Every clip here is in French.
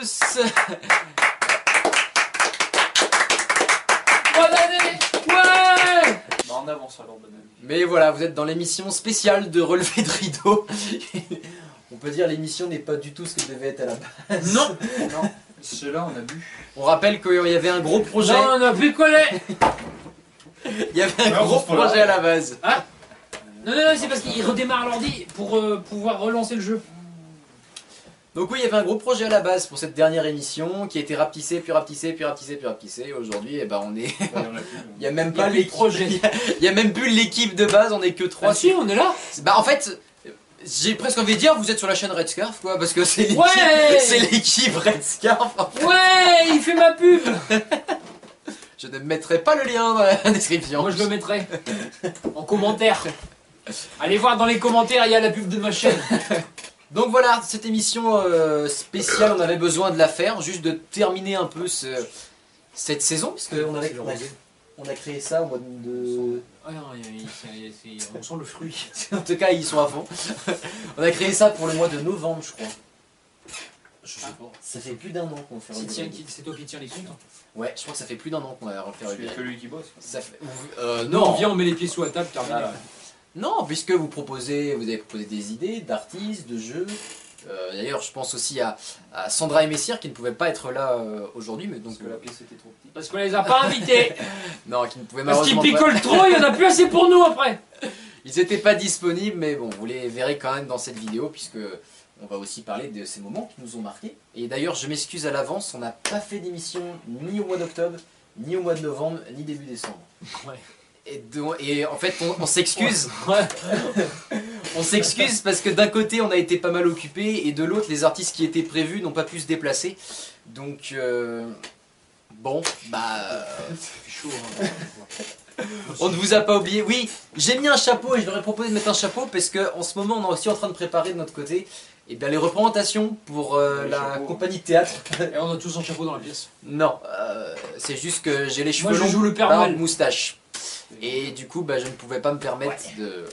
tous Bonne année Ouais Bah en avance alors, bonne année. Mais voilà, vous êtes dans l'émission spéciale de relevé de rideau. On peut dire l'émission n'est pas du tout ce qu'elle devait être à la base. Non Non, ceux-là on a bu. On rappelle qu'il y avait un gros projet. Non, on a picolé Il y avait un Non, gros projet à la base. Non, non, non, c'est parce qu'il redémarre l'ordi pour euh, pouvoir relancer le jeu. Donc oui, il y avait un gros projet à la base pour cette dernière émission qui a été rapetissé, puis rapetissé, puis rapetissé, puis rapetissé. Et Aujourd'hui, eh ben, on est... Il y en a même pas plus de l'équipe. projet. Il a- même plus l'équipe de base, on est que trois. Ah si, on est là Bah en fait, j'ai presque envie de dire, vous êtes sur la chaîne Red Scarf, quoi, parce que c'est l'équipe, Ouais c'est l'équipe Red Scarf. Ouais, il fait ma pub Je ne mettrai pas le lien dans la description. Moi je le mettrai en commentaire. Allez voir dans les commentaires, il y a la pub de ma chaîne. Donc voilà, cette émission euh, spéciale, on avait besoin de la faire, juste de terminer un peu ce- cette saison, parce qu'on avait, on a, on a créé ça au mois de... Ah non, il il c'est- on sent le fruit. En tout cas, ils sont à fond. on a créé ça pour le mois de novembre, je crois. Je sais pas. Ça fait plus d'un an qu'on fait qui- c'est toi qui tiens les comptes. Ouais, je crois que ça fait plus d'un an qu'on a refait y a que lui qui bosse. Ça fait... Euh, Non, non, viens, on met les pieds sous la table, terminé. Non, puisque vous proposez, vous avez proposé des idées d'artistes, de jeux. Euh, D'ailleurs, je pense aussi à, à Sandra et Messire qui ne pouvaient pas être là euh, aujourd'hui, mais donc Parce que la pièce était trop petite. Parce qu'on les a pas invités. non, qui ne pouvaient Parce qu'ils pas. picolent trop, il y en a plus assez pour nous après. Ils n'étaient pas disponibles, mais bon, vous les verrez quand même dans cette vidéo puisque on va aussi parler de ces moments qui nous ont marqués. Et d'ailleurs, je m'excuse à l'avance, on n'a pas fait d'émission ni au mois d'octobre, ni au mois de novembre, ni début décembre. Ouais. Et, en fait, on, on s'excuse. On s'excuse parce que d'un côté on a été pas mal occupé et de l'autre les artistes qui étaient prévus n'ont pas pu se déplacer. Donc euh, bon, bah euh, C'est chaud. hein. on ne vous a pas oublié. Oui, j'ai mis un chapeau et je leur ai proposé de mettre un chapeau parce que en ce moment on est aussi en train de préparer de notre côté et bien les représentations pour euh, Les la chapeaux. compagnie de théâtre. Et on a tous un chapeau dans la pièce. Non, euh, c'est juste que j'ai les cheveux Moi je joue le Père moustache. Et du coup, bah, je ne pouvais pas me permettre de,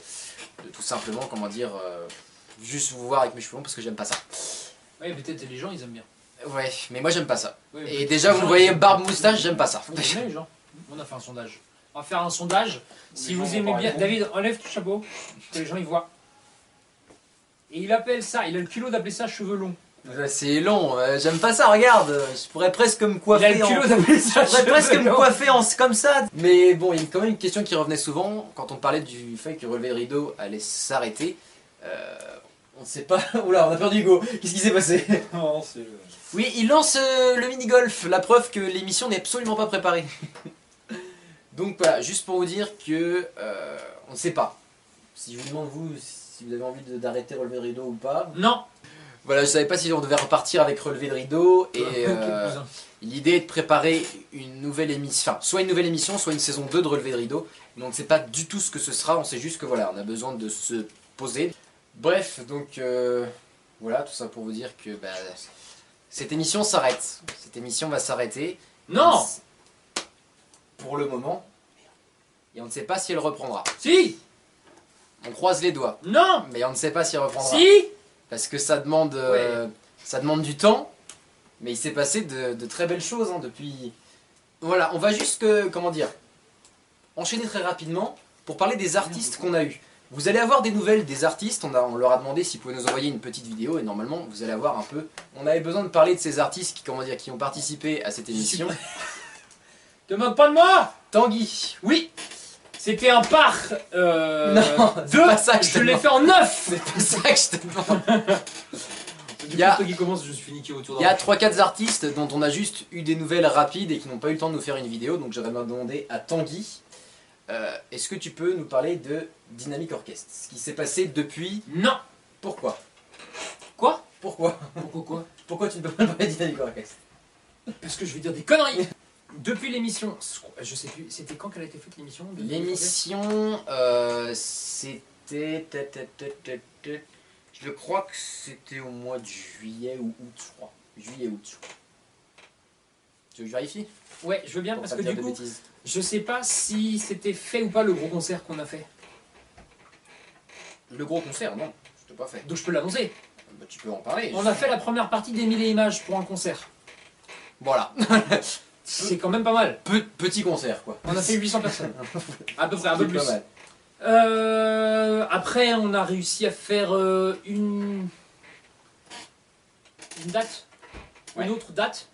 de tout simplement, comment dire, euh, juste vous voir avec mes cheveux longs parce que j'aime pas ça. Ouais, peut-être les gens ils aiment bien. Ouais, mais moi j'aime pas ça. Ouais, Et déjà, vous gens, me voyez barbe moustache, j'aime pas ça. Les gens On a fait un sondage. On va faire un sondage. Si Les vous aimez bien. David, enlève ton chapeau. Que les gens ils voient. Et il appelle ça, il a le culot d'appeler ça cheveux longs. C'est long, euh, j'aime pas ça, regarde. Je pourrais presque me Il a coiffer le en... culot d'appeler ça Je pourrais presque me coiffer en... comme ça. Mais bon, il y a quand même une question qui revenait souvent quand on parlait du fait que relevé de rideau allait s'arrêter. Euh, on ne sait pas. Oula, on a perdu Hugo. Qu'est-ce qui s'est passé? Non, c'est. Oui, il lance euh, le mini-golf, la preuve que l'émission n'est absolument pas préparée. Donc voilà, juste pour vous dire que euh, on ne sait pas. Si je vous demande vous si vous avez envie d'arrêter relevé de rideau ou pas. Non. Voilà, je savais pas si on devait repartir avec relevé de rideau et euh, l'idée est de préparer une nouvelle émission, enfin soit une nouvelle émission, soit une saison 2 de relevé de rideau. Mais on ne sait pas du tout ce que ce sera, on sait juste que voilà, on a besoin de se poser. Bref, donc euh, voilà, tout ça pour vous dire que bah, cette émission s'arrête. Cette émission va s'arrêter. Non Pour le moment. Et on ne sait pas si elle reprendra. Si On croise les doigts. Non Mais on ne sait pas si elle reprendra. Si Parce que ça demande, euh, ça demande du temps. Mais il s'est passé de, de très belles choses hein, depuis. Voilà, on va juste, que- comment dire, enchaîner très rapidement pour parler des artistes qu'on a eus. Vous allez avoir des nouvelles des artistes. On, a- on leur a demandé s'ils pouvaient nous envoyer une petite vidéo et normalement vous allez avoir un peu. On avait besoin de parler de ces artistes qui, comment dire, qui ont participé à cette émission. Moque pas de moi Tanguy. Oui C'était un par euh, Non, c'est deux. pas ça que je l'ai fait en neuf. C'est pas ça que je te demande. Il y a- qui commence, je suis niqué autour Il y a 3-4 artistes dont on a juste eu des nouvelles rapides et qui n'ont pas eu le temps de nous faire une vidéo, donc j'aurais demandé à Tanguy, euh, est-ce que tu peux nous parler de Dynamic Orchestre? Ce qui s'est passé depuis... Non. Pourquoi? Quoi? Pourquoi? Pourquoi quoi? Pourquoi tu ne peux pas parler de Dynamic Orchestre? Parce que je vais dire des conneries Depuis l'émission, je sais plus, c'était quand qu'elle a été faite l'émission L'émission, euh, c'était... ta, ta, ta, ta, ta, Je crois que c'était au mois de juillet ou août, je crois. Juillet, août, je crois. Tu veux que je vérifie? Ouais, je veux bien Pour parce que du coup, bêtises. je sais pas si c'était fait ou pas le gros concert qu'on a fait. Le gros concert, non, je t'ai pas fait. Donc je peux l'annoncer. Bah, tu peux en parler. On a fait la première partie des 1000 images pour un concert. Voilà. C'est quand même pas mal. Pe- petit concert, quoi. On a fait 800 personnes. À peu près, un peu plus. Euh, après, on a réussi à faire euh, une... une date, une autre date.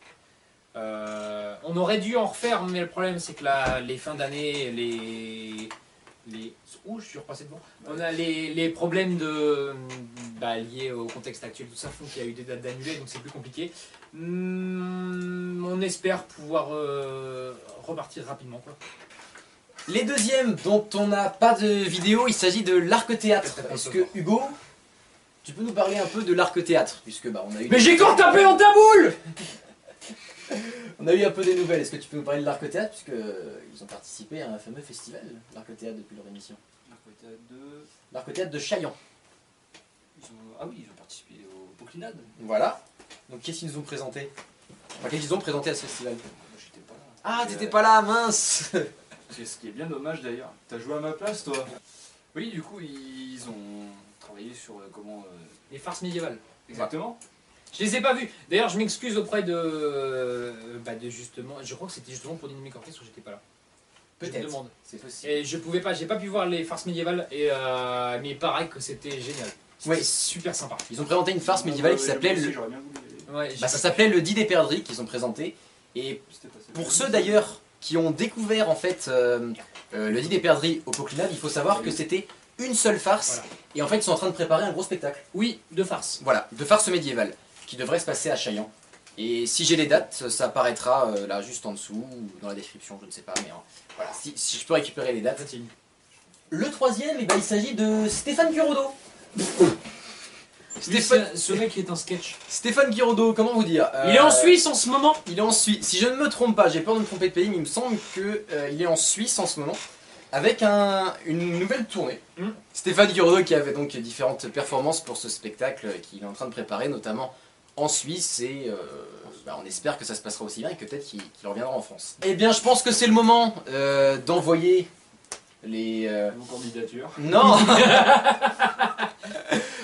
Euh, on aurait dû en refaire, mais le problème c'est que là, les fins d'année, les, les, ouh, je suis repassé devant. On a les, les problèmes de, bah, liés au contexte actuel, tout ça font qu'il y a eu des dates d'annulées, donc c'est plus compliqué. On espère pouvoir euh, repartir rapidement, quoi. Les deuxièmes dont on n'a pas de vidéo, il s'agit de l'arc théâtre. Est-ce que Hugo, tu peux nous parler un peu de l'arc théâtre puisque bah on a eu Mais j'ai encore tapé dans ta boule on a eu un peu des nouvelles. Est-ce que tu peux nous parler de l'arc théâtre puisque euh, ils ont participé à un fameux festival l'arc théâtre depuis leur émission? L'arc de... L'arc théâtre de Chaillon. Ils ont... Ah oui, ils ont participé au Poclinade. Voilà. Donc qu'est-ce qu'ils nous ont présenté? Enfin, qu'est-ce qu'ils ont présenté à ce festival Moi, j'étais pas là. Ah, t'étais pas là, mince C'est ce qui est bien dommage d'ailleurs. T'as joué à ma place, toi Oui, du coup, ils ont travaillé sur euh, comment. euh, Les farces médiévales. Exactement. Je les ai pas vus. D'ailleurs, je m'excuse auprès de, euh, bah, de justement. Je crois que c'était justement pour Dynamic Orchestra où j'étais pas là. Je me Peut-être. demande. C'est possible. Et je pouvais pas, j'ai pas pu voir les farces médiévales. Et euh, mais il paraît que c'était génial. C'était Oui. super sympa. Ils ont présenté une farce médiévale qui s'appelait le... J'aurais bien voulu. Ouais, bah, ça s'appelait le 10 des perdrix qu'ils ont présenté. Et. Pour ceux d'ailleurs qui ont découvert en fait euh, euh, le dit des perdrix au Poclinade, il faut savoir que c'était une seule farce Voilà. et en fait ils sont en train de préparer un gros spectacle. Oui, de farce. Voilà, de farce médiévale qui devrait se passer à Chaillan. Et si j'ai les dates, ça apparaîtra euh, là juste en dessous ou dans la description, je ne sais pas, mais hein, voilà, si, si je peux récupérer les dates. Le troisième, eh ben, il s'agit de Stéphane Curodo. Stéphane, ce, ce mec est un sketch. Stéphane Curodo, comment vous dire Il est en Euh, Suisse en ce moment. Il est en Suisse. Si je ne me trompe pas, j'ai peur de me tromper de pays, mais il me semble qu'il est en Suisse en ce moment, avec un- une nouvelle tournée. Mm. Stéphane Guiraudot qui avait donc différentes performances pour ce spectacle qu'il est en train de préparer, notamment en Suisse, et euh, bah, on espère que ça se passera aussi bien et que peut-être qu'il reviendra en France. Eh bien, je pense que c'est le moment euh, d'envoyer les... euh, Vos candidatures. non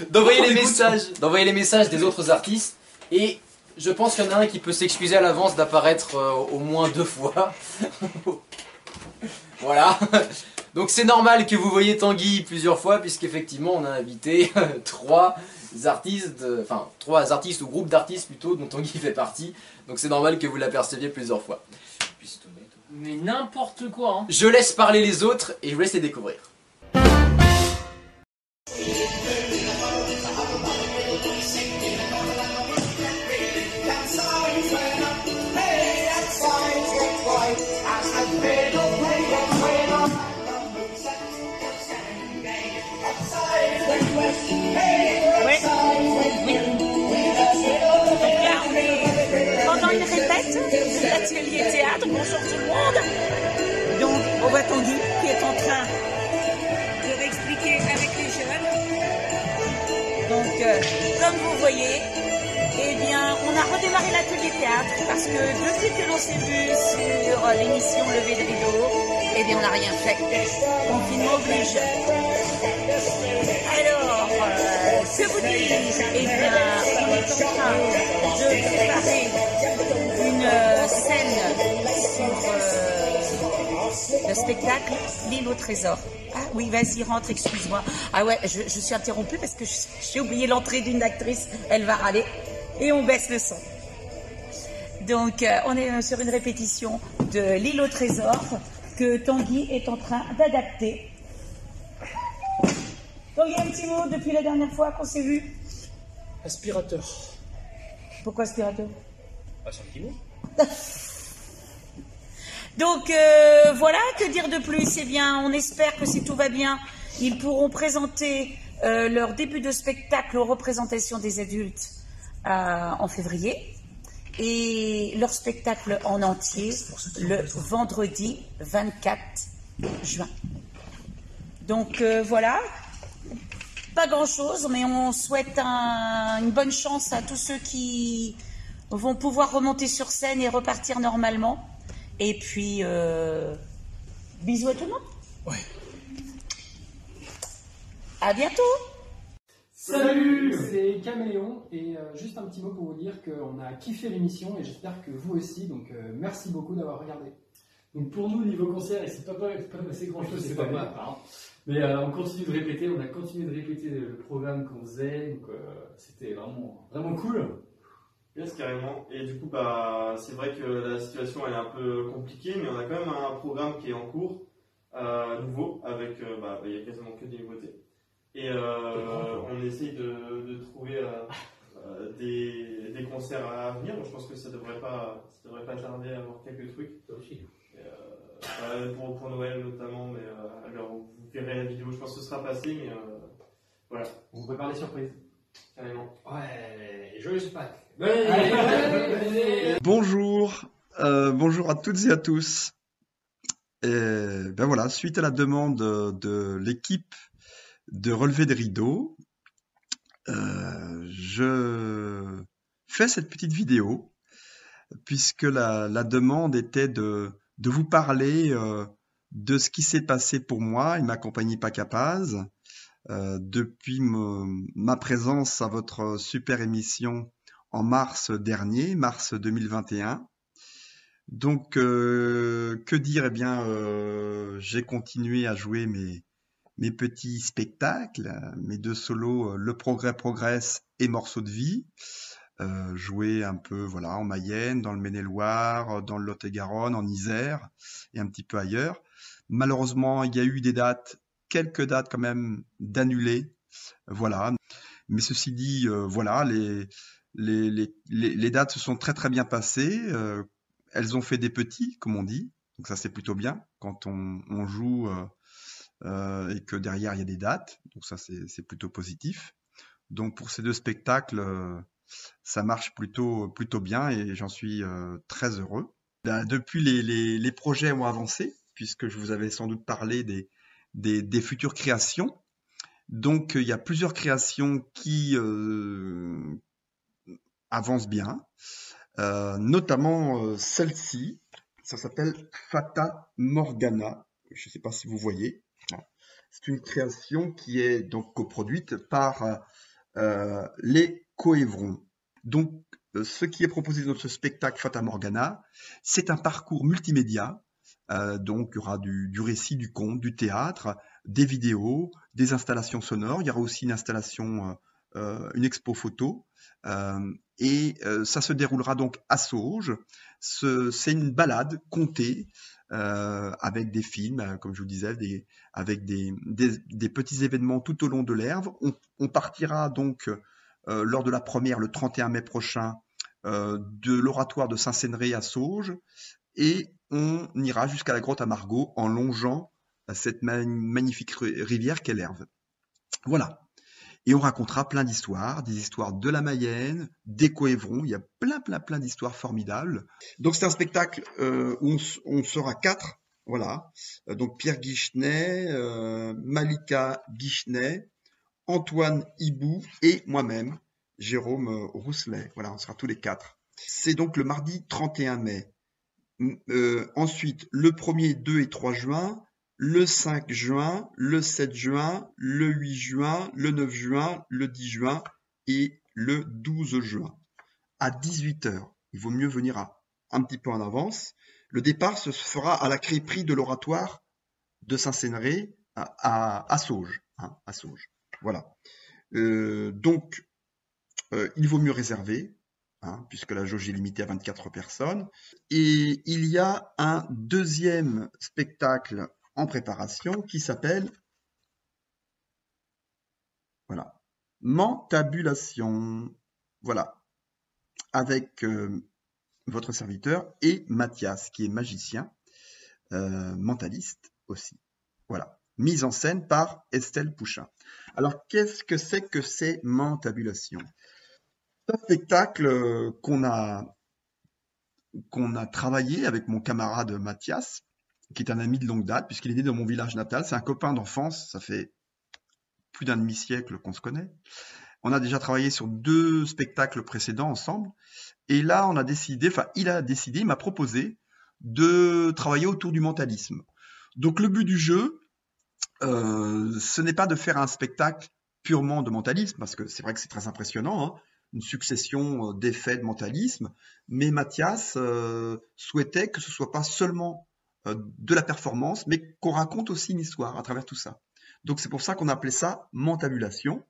D'envoyer les messages, d'envoyer les messages des autres artistes et je pense qu'il y en a un qui peut s'excuser à l'avance d'apparaître euh, au moins deux fois. voilà. Donc c'est normal que vous voyez Tanguy plusieurs fois puisqu'effectivement on a invité trois artistes, de- enfin trois artistes ou groupes d'artistes plutôt dont Tanguy fait partie. Donc c'est normal que vous l'aperceviez plusieurs fois. Mais n'importe quoi. Hein. Je laisse parler les autres et je vous laisse les découvrir. Bonjour tout le monde. Donc, on voit Tanguy qui est en train de réexpliquer avec les jeunes. Donc, euh, comme vous voyez, eh bien, on a redémarré l'atelier théâtre parce que depuis que l'on s'est vu sur l'émission Levé de rideau, eh bien, on n'a rien fait. Confinement oblige. Alors, euh, que vous dis-je? Eh bien, on est en train de préparer une euh, scène le spectacle L'île au trésor. Ah oui, vas-y, rentre, excuse-moi. Ah ouais, je, je suis interrompue parce que j'ai oublié l'entrée d'une actrice. Elle va râler. Et on baisse le son. Donc, euh, on est euh, sur une répétition de L'île au trésor que Tanguy est en train d'adapter. Tanguy, un petit mot depuis la dernière fois qu'on s'est vu? Aspirateur. Pourquoi aspirateur? Ah, c'est un petit mot. Donc euh, voilà, que dire de plus? Eh bien, on espère que si tout va bien, ils pourront présenter euh, leur début de spectacle aux représentations des adultes euh, en février et leur spectacle en entier le vendredi 24 juin. Donc voilà, pas grand-chose, mais on souhaite un- une bonne chance à tous ceux qui vont pouvoir remonter sur scène et repartir normalement. Et puis, euh, bisous à tout le monde. Ouais. À bientôt. Salut C'est Caméléon et euh, juste un petit mot pour vous dire qu'on a kiffé l'émission et j'espère que vous aussi, donc euh, merci beaucoup d'avoir regardé. Donc pour nous, niveau concert, il s'est pas, pas passé grand chose c'est pas mal. Mais euh, on continue de répéter, on a continué de répéter le programme qu'on faisait, donc c'était vraiment, vraiment cool. Yes, carrément. Et du coup, bah, c'est vrai que la situation elle est un peu compliquée, mais on a quand même un programme qui est en cours, nouveau, avec, bah, il y a quasiment que des nouveautés. Et euh, on essaye de, de trouver euh, euh, des, des, concerts à venir. je pense que ça devrait pas, ça devrait pas tarder à avoir quelques trucs. aussi. pour, pour, Noël notamment, mais alors vous verrez la vidéo. Je pense que ce sera passé, mais voilà. On prépare les surprises. Carrément. Ouais, joyeux Pâques. Bonjour, bonjour à toutes et à tous. Et ben voilà, suite à la demande de l'équipe de relever des rideaux, euh, je fais cette petite vidéo puisque la, demande était de, de vous parler euh, de ce qui s'est passé pour moi et ma compagnie Pacapaz euh, depuis ma présence à votre super émission en mars dernier, mars 2021. Donc, que dire? Eh bien, j'ai continué à jouer mes, mes petits spectacles, mes deux solos, euh, Le Progrès progresse et Morceaux de vie, euh, joués un peu voilà en Mayenne, dans le Maine-et-Loire, dans le Lot-et-Garonne, en Isère et un petit peu ailleurs. Malheureusement, il y a eu des dates, quelques dates quand même d'annulées, voilà. Mais ceci dit, euh, voilà, les, les, dates se sont très très bien passées. Euh, elles ont fait des petits, comme on dit. Donc ça c'est plutôt bien quand on, joue euh, et que derrière il y a des dates. Donc ça c'est plutôt positif. Donc pour ces deux spectacles, euh, ça marche plutôt plutôt bien et j'en suis euh, très heureux. Ben, depuis les, les, projets ont avancé puisque je vous avais sans doute parlé des futures créations. Donc il y a plusieurs créations qui avancent bien, notamment celle-ci. Ça s'appelle Fata Morgana. Je ne sais pas si vous voyez. C'est une création qui est donc coproduite par euh, les Coévrons. Donc, euh, ce qui est proposé dans ce spectacle Fata Morgana, c'est un parcours multimédia. Euh, donc, il y aura du, récit, du conte, du théâtre, des vidéos, des installations sonores. Il y aura aussi une installation, une expo photo. Et ça se déroulera donc à Sauges. C'est une balade contée euh, avec des films, euh, comme je vous disais, avec des, petits événements tout au long de l'herbe. On, partira donc euh, lors de la première le 31 mai prochain de l'oratoire de Saint-Cénré à Sauges et on ira jusqu'à la grotte à Margot en longeant cette magnifique rivière qu'est l'Herve. Voilà. Et on racontera plein d'histoires, des histoires de la Mayenne, des Coévrons, il y a plein, plein, plein d'histoires formidables. Donc c'est un spectacle euh, où on, sera quatre, voilà. Euh, donc Pierre Guichenet, euh, Malika Guichenet, Antoine Hibou et moi-même, Jérôme Rousselet. Voilà, on sera tous les quatre. C'est donc le mardi 31 mai. ensuite, le 1er, 2 et 3 juin, le 5 juin, le 7 juin, le 8 juin, le 9 juin, le 10 juin et le 12 juin. À 18h, il vaut mieux venir un petit peu en avance. Le départ se fera à la crêperie de l'oratoire de Saint-Cénré à, Sauges. Hein. Voilà. Euh, donc, euh, il vaut mieux réserver, hein, puisque la jauge est limitée à 24 personnes. Et il y a un deuxième spectacle en préparation qui s'appelle voilà, mentabulation. Voilà, avec euh, votre serviteur et Mathias qui est magicien, euh, mentaliste aussi. Voilà, mise en scène par Estelle Pouchin. Alors, qu'est-ce que c'est que ces mentabulations un spectacle euh, qu'on a qu'on a travaillé avec mon camarade Mathias qui est un ami de longue date, puisqu'il est né dans mon village natal. C'est un copain d'enfance, ça fait plus d'un demi-siècle qu'on se connaît. On a déjà travaillé sur deux spectacles précédents ensemble. Et là, on a décidé, enfin, il a décidé, il m'a proposé de travailler autour du mentalisme. Donc, le but du jeu, euh, ce n'est pas de faire un spectacle purement de mentalisme, parce que c'est vrai que c'est très impressionnant, hein, une succession d'effets de mentalisme, mais Mathias souhaitait que ce soit pas seulement de la performance, mais qu'on raconte aussi une histoire à travers tout ça. Donc c'est pour ça qu'on appelait ça mentabulation.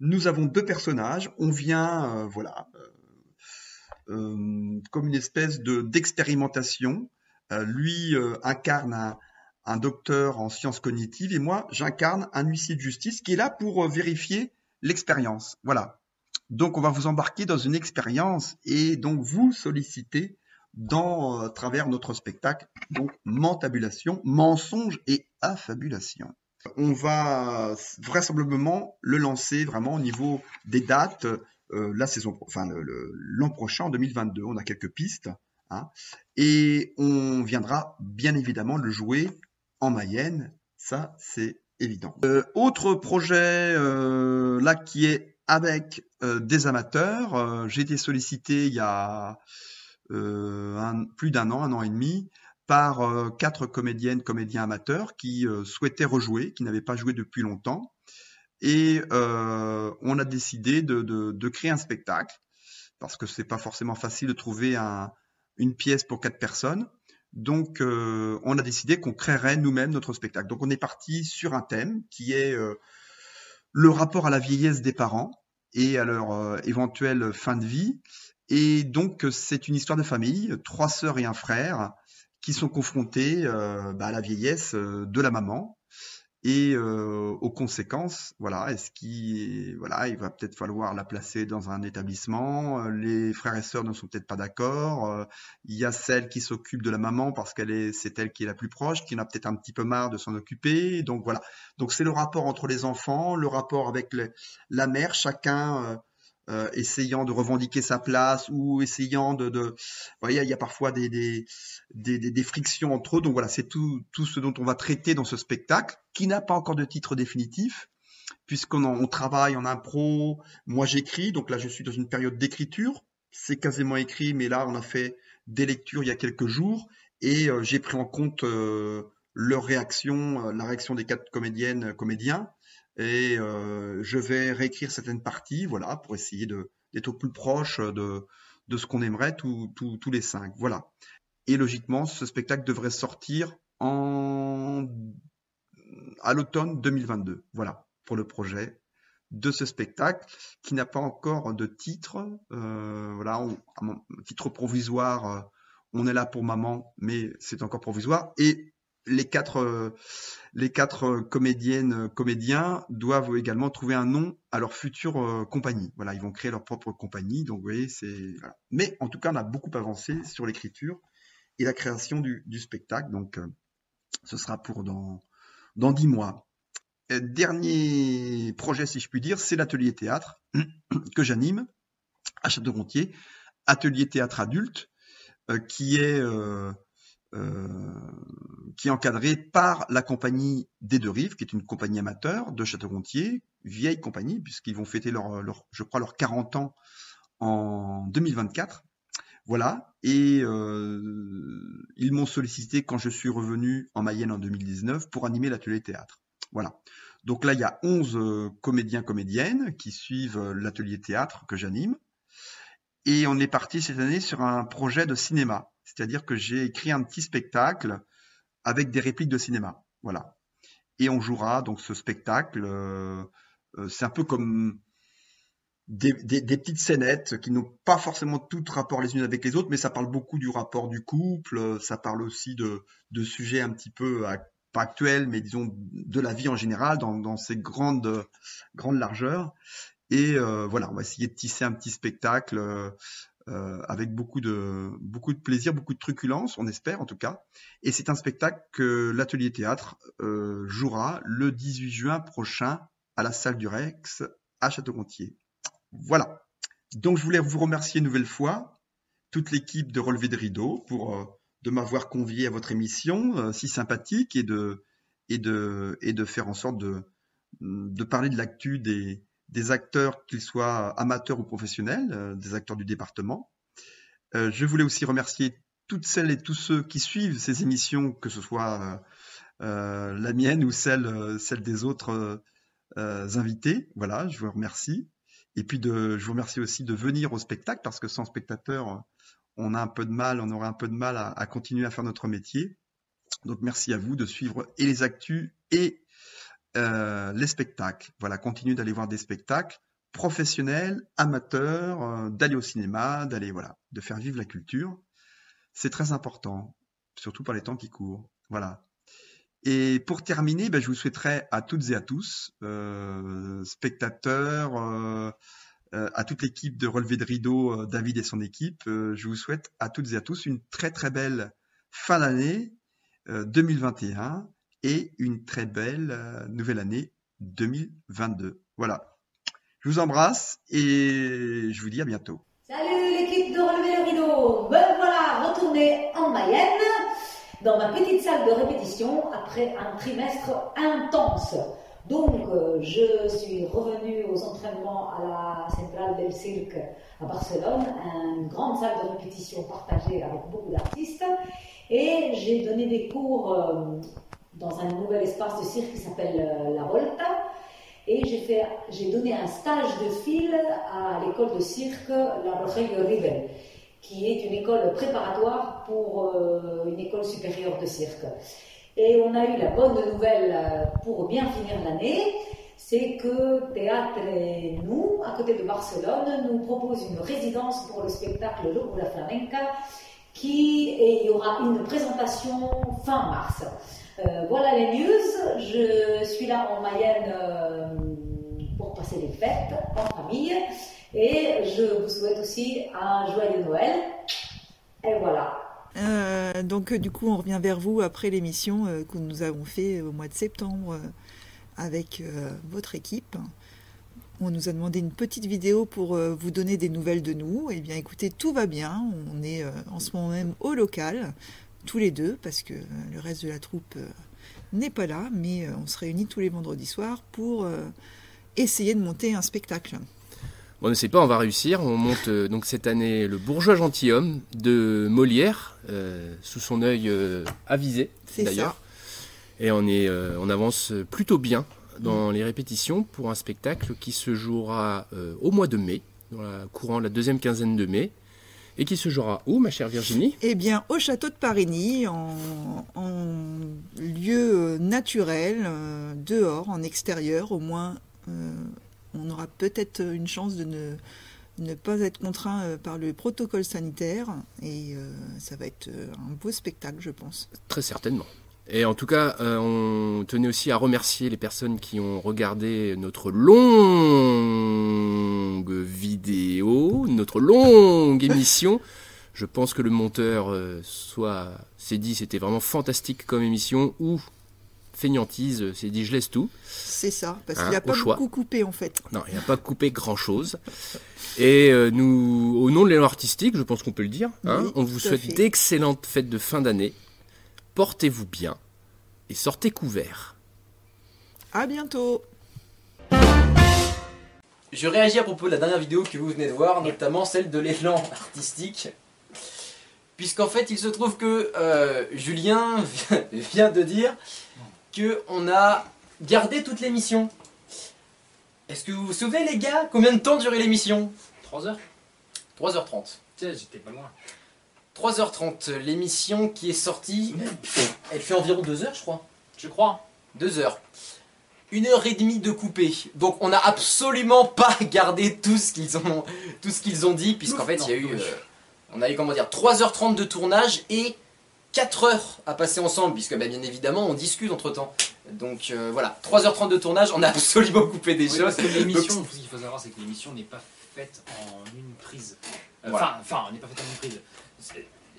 Nous avons deux personnages, on vient, voilà, euh, comme une espèce de d'expérimentation. Euh, lui euh, incarne un, docteur en sciences cognitives et moi j'incarne un huissier de justice qui est là pour vérifier l'expérience. Voilà. Donc on va vous embarquer dans une expérience et donc vous solliciter dans à travers notre spectacle donc mentabulation, mensonge et affabulation. On va vraisemblablement le lancer vraiment au niveau des dates euh, la saison, enfin l'an prochain, en 2022. On a quelques pistes. Hein, et on viendra bien évidemment le jouer en Mayenne. Ça, c'est évident. Euh, autre projet euh, là qui est avec des amateurs. J'ai été sollicité il y a plus d'un an, un an et demi, par quatre comédiennes, comédiens amateurs qui souhaitaient rejouer, qui n'avaient pas joué depuis longtemps et euh, on a décidé de, créer un spectacle parce que c'est pas forcément facile de trouver une pièce pour quatre personnes. Donc, euh, on a décidé qu'on créerait nous-mêmes notre spectacle. Donc, on est parti sur un thème qui est euh, le rapport à la vieillesse des parents et à leur éventuelle fin de vie. Et donc, c'est une histoire de famille, trois sœurs et un frère qui sont confrontés bah, à la vieillesse de la maman et euh, aux conséquences, voilà, est-ce qu'il voilà, il va peut-être falloir la placer dans un établissement, euh, les frères et sœurs ne sont peut-être pas d'accord, euh, il y a celle qui s'occupe de la maman parce qu'elle est c'est elle qui est la plus proche, qui en a peut-être un petit peu marre de s'en occuper, donc voilà. Donc c'est le rapport entre les enfants, le rapport avec la mère, chacun euh, essayant de revendiquer sa place ou essayant de, de... Voyez, il y a parfois des, des, des, des frictions entre eux. Donc voilà, c'est tout, tout ce dont on va traiter dans ce spectacle, qui n'a pas encore de titre définitif, puisqu'on on travaille en impro. Moi, j'écris, donc là, je suis dans une période d'écriture. C'est quasiment écrit, mais là, on a fait des lectures il y a quelques jours et euh, j'ai pris en compte euh, leur réaction, la réaction des quatre comédiennes, comédiens et euh, je vais réécrire certaines parties, voilà, pour essayer d'être au plus proche de, de ce qu'on aimerait tous les cinq, voilà. Et logiquement, ce spectacle devrait sortir en à l'automne 2022, voilà, pour le projet de ce spectacle qui n'a pas encore de titre, euh, voilà, titre provisoire. Euh, on est là pour maman, mais c'est encore provisoire. Et les quatre, euh, les quatre comédiennes, euh, comédiens doivent également trouver un nom à leur future euh, compagnie. Voilà, ils vont créer leur propre compagnie. Donc, vous voyez, c'est. Mais en tout cas, on a beaucoup avancé sur l'écriture et la création du, spectacle. Donc, ce sera pour dans dans dix mois. dernier projet, si je puis dire, c'est l'atelier théâtre que j'anime à Château-Gontier, atelier théâtre adulte, qui est euh, qui est encadré par la compagnie des Deux Rives, qui est une compagnie amateur de Château-Gontier, vieille compagnie, puisqu'ils vont fêter leur, leur, je crois, leurs 40 ans en 2024. Voilà. Et euh, ils m'ont sollicité quand je suis revenu en Mayenne en 2019 pour animer l'atelier théâtre. Voilà. Donc là, il y a 11 euh, comédiens, comédiennes qui suivent l'atelier théâtre que j'anime. Et on est parti cette année sur un projet de cinéma. C'est-à-dire que j'ai écrit un petit spectacle avec des répliques de cinéma. Voilà. Et on jouera donc ce spectacle. Euh, euh, c'est un peu comme des, petites scénettes qui n'ont pas forcément tout rapport les unes avec les autres, mais ça parle beaucoup du rapport du couple. Ça parle aussi de, sujets un petit peu pas actuels, mais disons de la vie en général dans, dans ses grandes largeurs. Et euh, voilà, on va essayer de tisser un petit spectacle euh, avec beaucoup de, beaucoup de plaisir, beaucoup de truculence, on espère en tout cas. Et c'est un spectacle que l'Atelier Théâtre euh, jouera le 18 juin prochain à la salle du Rex à Château-Gontier. Voilà. Donc je voulais vous remercier une nouvelle fois, toute l'équipe de Relevé de Rideau, pour euh, de m'avoir convié à votre émission si sympathique et de, et, de, et de faire en sorte de, de parler de l'actu des, des acteurs, qu'ils soient amateurs ou professionnels, euh, des acteurs du département. Euh, je voulais aussi remercier toutes celles et tous ceux qui suivent ces émissions, que ce soit euh, la mienne ou celle, celle des autres invités. Voilà, je vous remercie. Et puis de, je vous remercie aussi de venir au spectacle parce que sans spectateurs, on a un peu de mal, on aurait un peu de mal à, à continuer à faire notre métier. Donc merci à vous de suivre et les actus et euh, les spectacles. Voilà, continuez d'aller voir des spectacles professionnels, amateurs, euh, d'aller au cinéma, d'aller voilà, de faire vivre la culture. C'est très important, surtout par les temps qui courent. Voilà. Et pour terminer, ben, je vous souhaiterais à toutes et à tous, euh, spectateurs, à toute l'équipe de Relevé de Rideau, David et son équipe, je vous souhaite à toutes et à tous une très très belle fin d'année 2021 et une très belle nouvelle année 2022. Voilà. Je vous embrasse et je vous dis à bientôt. Salut l'équipe de Relevé le Rideau. Me voilà retourné en Mayenne dans ma petite salle de répétition après un trimestre intense. Donc, euh, je suis revenue aux entraînements à la Centrale del Cirque à Barcelone, une grande salle de répétition partagée avec beaucoup d'artistes. Et j'ai donné des cours euh, dans un nouvel espace de cirque qui s'appelle euh, La Volta. Et j'ai donné un stage de fil à l'école de cirque La Rogelio Rivel qui est une école préparatoire pour euh, une école supérieure de cirque. Et on a eu la bonne nouvelle euh, pour bien finir l'année, c'est que Théâtre nous, à côté de Barcelone, nous propose une résidence pour le spectacle Lobo la Flamenca, qui il y aura une présentation fin mars. Euh, voilà les news. Je suis là en Mayenne pour passer les fêtes en famille. Et je vous souhaite aussi un joyeux Noël. Et voilà. Euh, donc du coup, on revient vers vous après l'émission euh, que nous avons fait au mois de septembre euh, avec votre équipe. On nous a demandé une petite vidéo pour vous donner des nouvelles de nous. Eh bien, écoutez, tout va bien. On est en ce moment même au local, tous les deux, parce que le reste de la troupe n'est pas là, mais on se réunit tous les vendredis soirs pour essayer de monter un spectacle. On ne sait pas, on va réussir. On monte euh, donc cette année le bourgeois gentilhomme de Molière, euh, sous son œil euh, avisé d'ailleurs. Et on, est, on avance plutôt bien dans les répétitions pour un spectacle qui se jouera au mois de mai, dans la, courant la deuxième quinzaine de mai. Et qui se jouera où, ma chère Virginie? Eh bien, au château de Parigny, en, lieu naturel, dehors, en extérieur, au moins on aura peut-être une chance de ne, pas être contraint euh, par le protocole sanitaire et euh, ça va être euh, un beau spectacle, je pense. Très certainement. Et en tout cas, on tenait aussi à remercier les personnes qui ont regardé notre longue vidéo, notre longue émission. Je pense que le monteur soit s'est dit c'était vraiment fantastique comme émission ou feignantise, c'est dit je laisse tout. C'est ça, parce qu'il n'y a pas beaucoup coupé en fait. Non, il n'y a pas coupé grand chose. Et euh, nous, au nom de l'élan artistique, je pense qu'on peut le dire, hein, on vous souhaite d'excellentes fêtes de fin d'année. Portez-vous bien et sortez couverts. À bientôt. Je réagis à propos de la dernière vidéo que vous venez de voir, notamment celle de l'élan artistique. Puisqu'en fait, il se trouve que euh, Julien vient de dire qu'on a gardé toute l'émission. Est-ce que vous vous souvenez les gars Combien de temps durait l'émission? 3 heures 3h30. Tiens, j'étais pas loin. 3h30, l'émission qui est sortie, elle fait environ 2 heures je crois. Je crois. 2 heures. Une heure et demie de coupé. Donc on n'a absolument pas gardé tout ce qu'ils ont, tout ce qu'ils ont dit, puisqu'en fait il y a eu, euh, on a eu comment dire, 3h30 de tournage et 4 heures à passer ensemble, puisque bah, bien évidemment on discute entre temps. Donc euh, voilà, 3h30 de tournage, on a absolument coupé des choses. l'émission, ce qu'il faut savoir, c'est que l'émission n'est pas faite en une prise. Euh, enfin, enfin, n'est pas faite en une prise.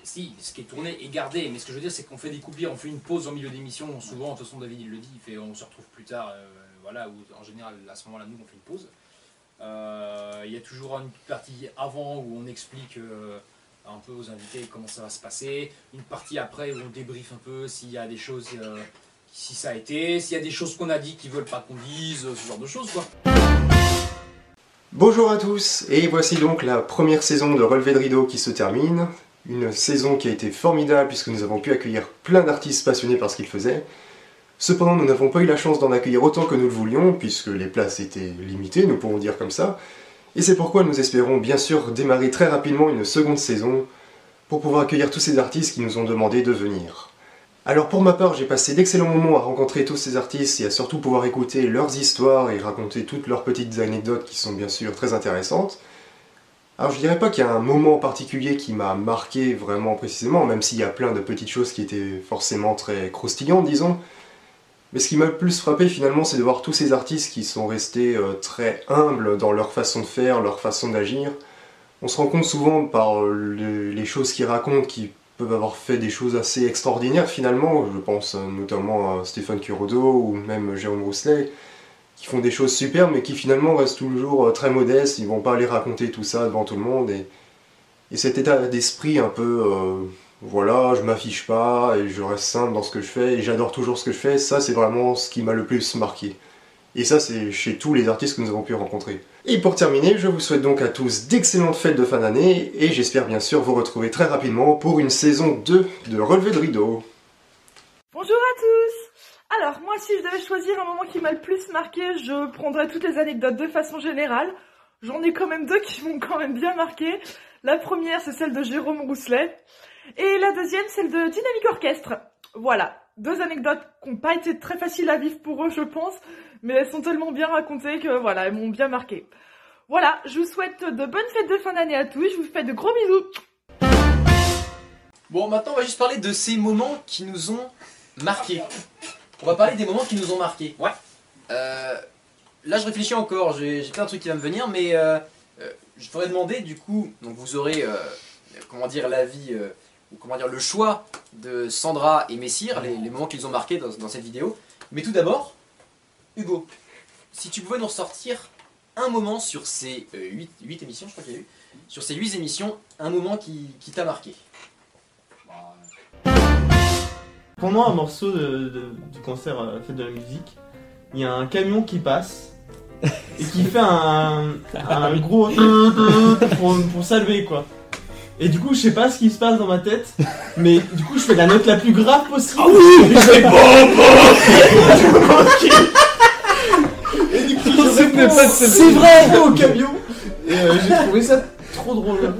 Si, ce qui est tourné est gardé, mais ce que je veux dire, c'est qu'on fait des coupures, on fait une pause au milieu d'émission. Souvent, de toute façon, David il le dit, il fait, on se retrouve plus tard. Euh, voilà, ou en général, à ce moment-là, nous on fait une pause. Il y a toujours une partie avant où on explique un peu aux invités comment ça va se passer. Une partie après où on débriefe un peu s'il y a des choses, euh, si ça a été, s'il y a des choses qu'on a dit qui veulent pas qu'on dise, ce genre de choses quoi. Bonjour à tous, et voici donc la première saison de Relevé de Rideau qui se termine. Une saison qui a été formidable puisque nous avons pu accueillir plein d'artistes passionnés par ce qu'ils faisaient. Cependant, nous n'avons pas eu la chance d'en accueillir autant que nous le voulions, puisque les places étaient limitées, nous pourrons dire comme ça, et c'est pourquoi nous espérons bien sûr démarrer très rapidement une seconde saison pour pouvoir accueillir tous ces artistes qui nous ont demandé de venir. Alors pour ma part, j'ai passé d'excellents moments à rencontrer tous ces artistes et à surtout pouvoir écouter leurs histoires et raconter toutes leurs petites anecdotes qui sont bien sûr très intéressantes. Alors je dirais pas qu'il y a un moment particulier qui m'a marqué vraiment précisément, même s'il y a plein de petites choses qui étaient forcément très croustillantes, disons. Mais ce qui m'a le plus frappé finalement, c'est de voir tous ces artistes qui sont restés euh, très humbles dans leur façon de faire, leur façon d'agir. On se rend compte souvent par euh, les choses qu'ils racontent qui peuvent avoir fait des choses assez extraordinaires finalement. Je pense euh, notamment à Stéphane Curodo ou même Jérôme Rousselet, qui font des choses superbes mais qui finalement restent toujours euh, très modestes. Ils vont pas aller raconter tout ça devant tout le monde. Et, et cet état d'esprit un peu, euh, voilà, je m'affiche pas et je reste simple dans ce que je fais et j'adore toujours ce que je fais, ça c'est vraiment ce qui m'a le plus marqué. Et ça c'est chez tous les artistes que nous avons pu rencontrer. Et pour terminer, je vous souhaite donc à tous d'excellentes fêtes de fin d'année, et j'espère bien sûr vous retrouver très rapidement pour une saison 2 de Relevé de Rideau. Bonjour à tous Alors moi si je devais choisir un moment qui m'a le plus marqué, je prendrais toutes les anecdotes de façon générale. J'en ai quand même deux qui m'ont quand même bien marqué. La première c'est celle de Jérôme Rousselet, et la deuxième celle de Dynamique Orchestre. Voilà, deux anecdotes qui n'ont pas été très faciles à vivre pour eux je pense, mais elles sont tellement bien racontées que voilà, elles m'ont bien marqué. Voilà, je vous souhaite de bonnes fêtes de fin d'année à tous, je vous fais de gros bisous. Bon, maintenant on va juste parler de ces moments qui nous ont marqués. On va parler des moments qui nous ont marqués. Ouais. Euh, là, je réfléchis encore, j'ai plein de trucs qui vont me venir, mais euh, euh, je voudrais demander du coup, donc vous aurez, euh, comment dire, l'avis, euh, ou comment dire, le choix de Sandra et Messire, les, les moments qu'ils ont marqués dans, dans cette vidéo. Mais tout d'abord, Hugo, si tu pouvais nous ressortir un moment sur ces 8, émissions, je crois qu'il y a eu, sur ces 8 émissions, un moment qui, qui t'a marqué? Pendant un morceau de- de- du concert euh, Fête de la musique, il y a un camion qui passe et qui fait un, un gros pour, pour saluer quoi. Et du coup, je sais pas ce qui se passe dans ma tête, mais du coup, je fais la note la plus grave possible. Ah oui, je fais Et du coup, je réponds, c'est vrai au camion. Et euh, j'ai trouvé ça trop drôle.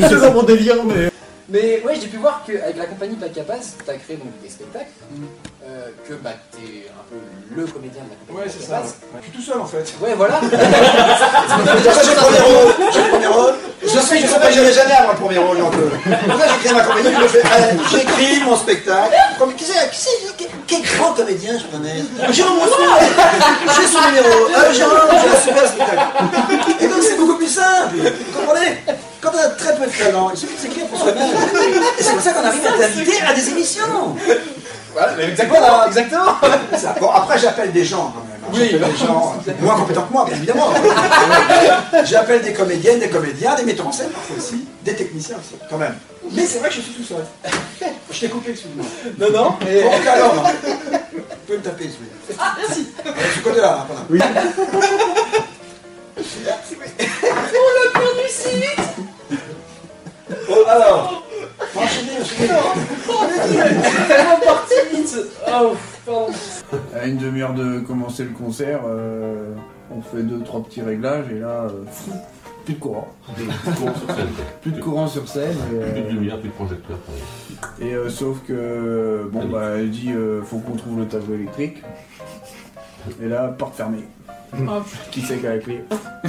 C'est dans mon délire, mais. Mais ouais, j'ai pu voir qu'avec la compagnie Pas Capaz, tu as créé donc des spectacles, euh, que bah, tu es un peu le comédien de la compagnie Ouais, c'est ça. Capaz. Je suis tout seul en fait. Ouais, voilà. J'ai le premier rôle. J'ai le premier rôle. Je suis, je sais pas, j'irai jamais avoir le premier rôle donc. Donc là, j'ai créé ma comédie, je fais, allez, j'écris mon spectacle. Comme- Qui c'est, qui c'est, quel- grand comédien je mettre Jérôme Rousselet J'ai son numéro. Jérôme, j'ai un super spectacle. Et donc, c'est beaucoup plus simple. Vous comprenez Quand on a très peu de talent, il s'écrire pour soi-même. Et c'est pour ça qu'on arrive à t'inviter à des émissions. Voilà, mais exactement. exactement. Ça, Bon, après, j'appelle des gens quand même. Oui, des gens moins compétents que moi, bien évidemment. J'appelle des comédiennes, des comédiens, des metteurs en scène parfois aussi, des techniciens aussi, quand même. Mais c'est vrai que je suis tout seul. Je t'ai coupé, excuse-moi. Non, non. Et... Bon, alors, non. Vous pouvez me taper, celui-là. Ah, merci. Je suis côté là, pendant. Oui. On l'a perdu si vite alors. C'est tellement parti vite Oh, pardon. À une demi-heure de commencer le concert, euh, on fait deux trois petits réglages et là, euh, fou, plus de courant. Plus de courant sur scène. Plus de courant sur scène. et, Plus de euh, lumière, plus de projecteur. Et euh, sauf que bon bah elle dit euh, faut qu'on trouve le tableau électrique. Et là porte fermée. Qui c'est qui a la clé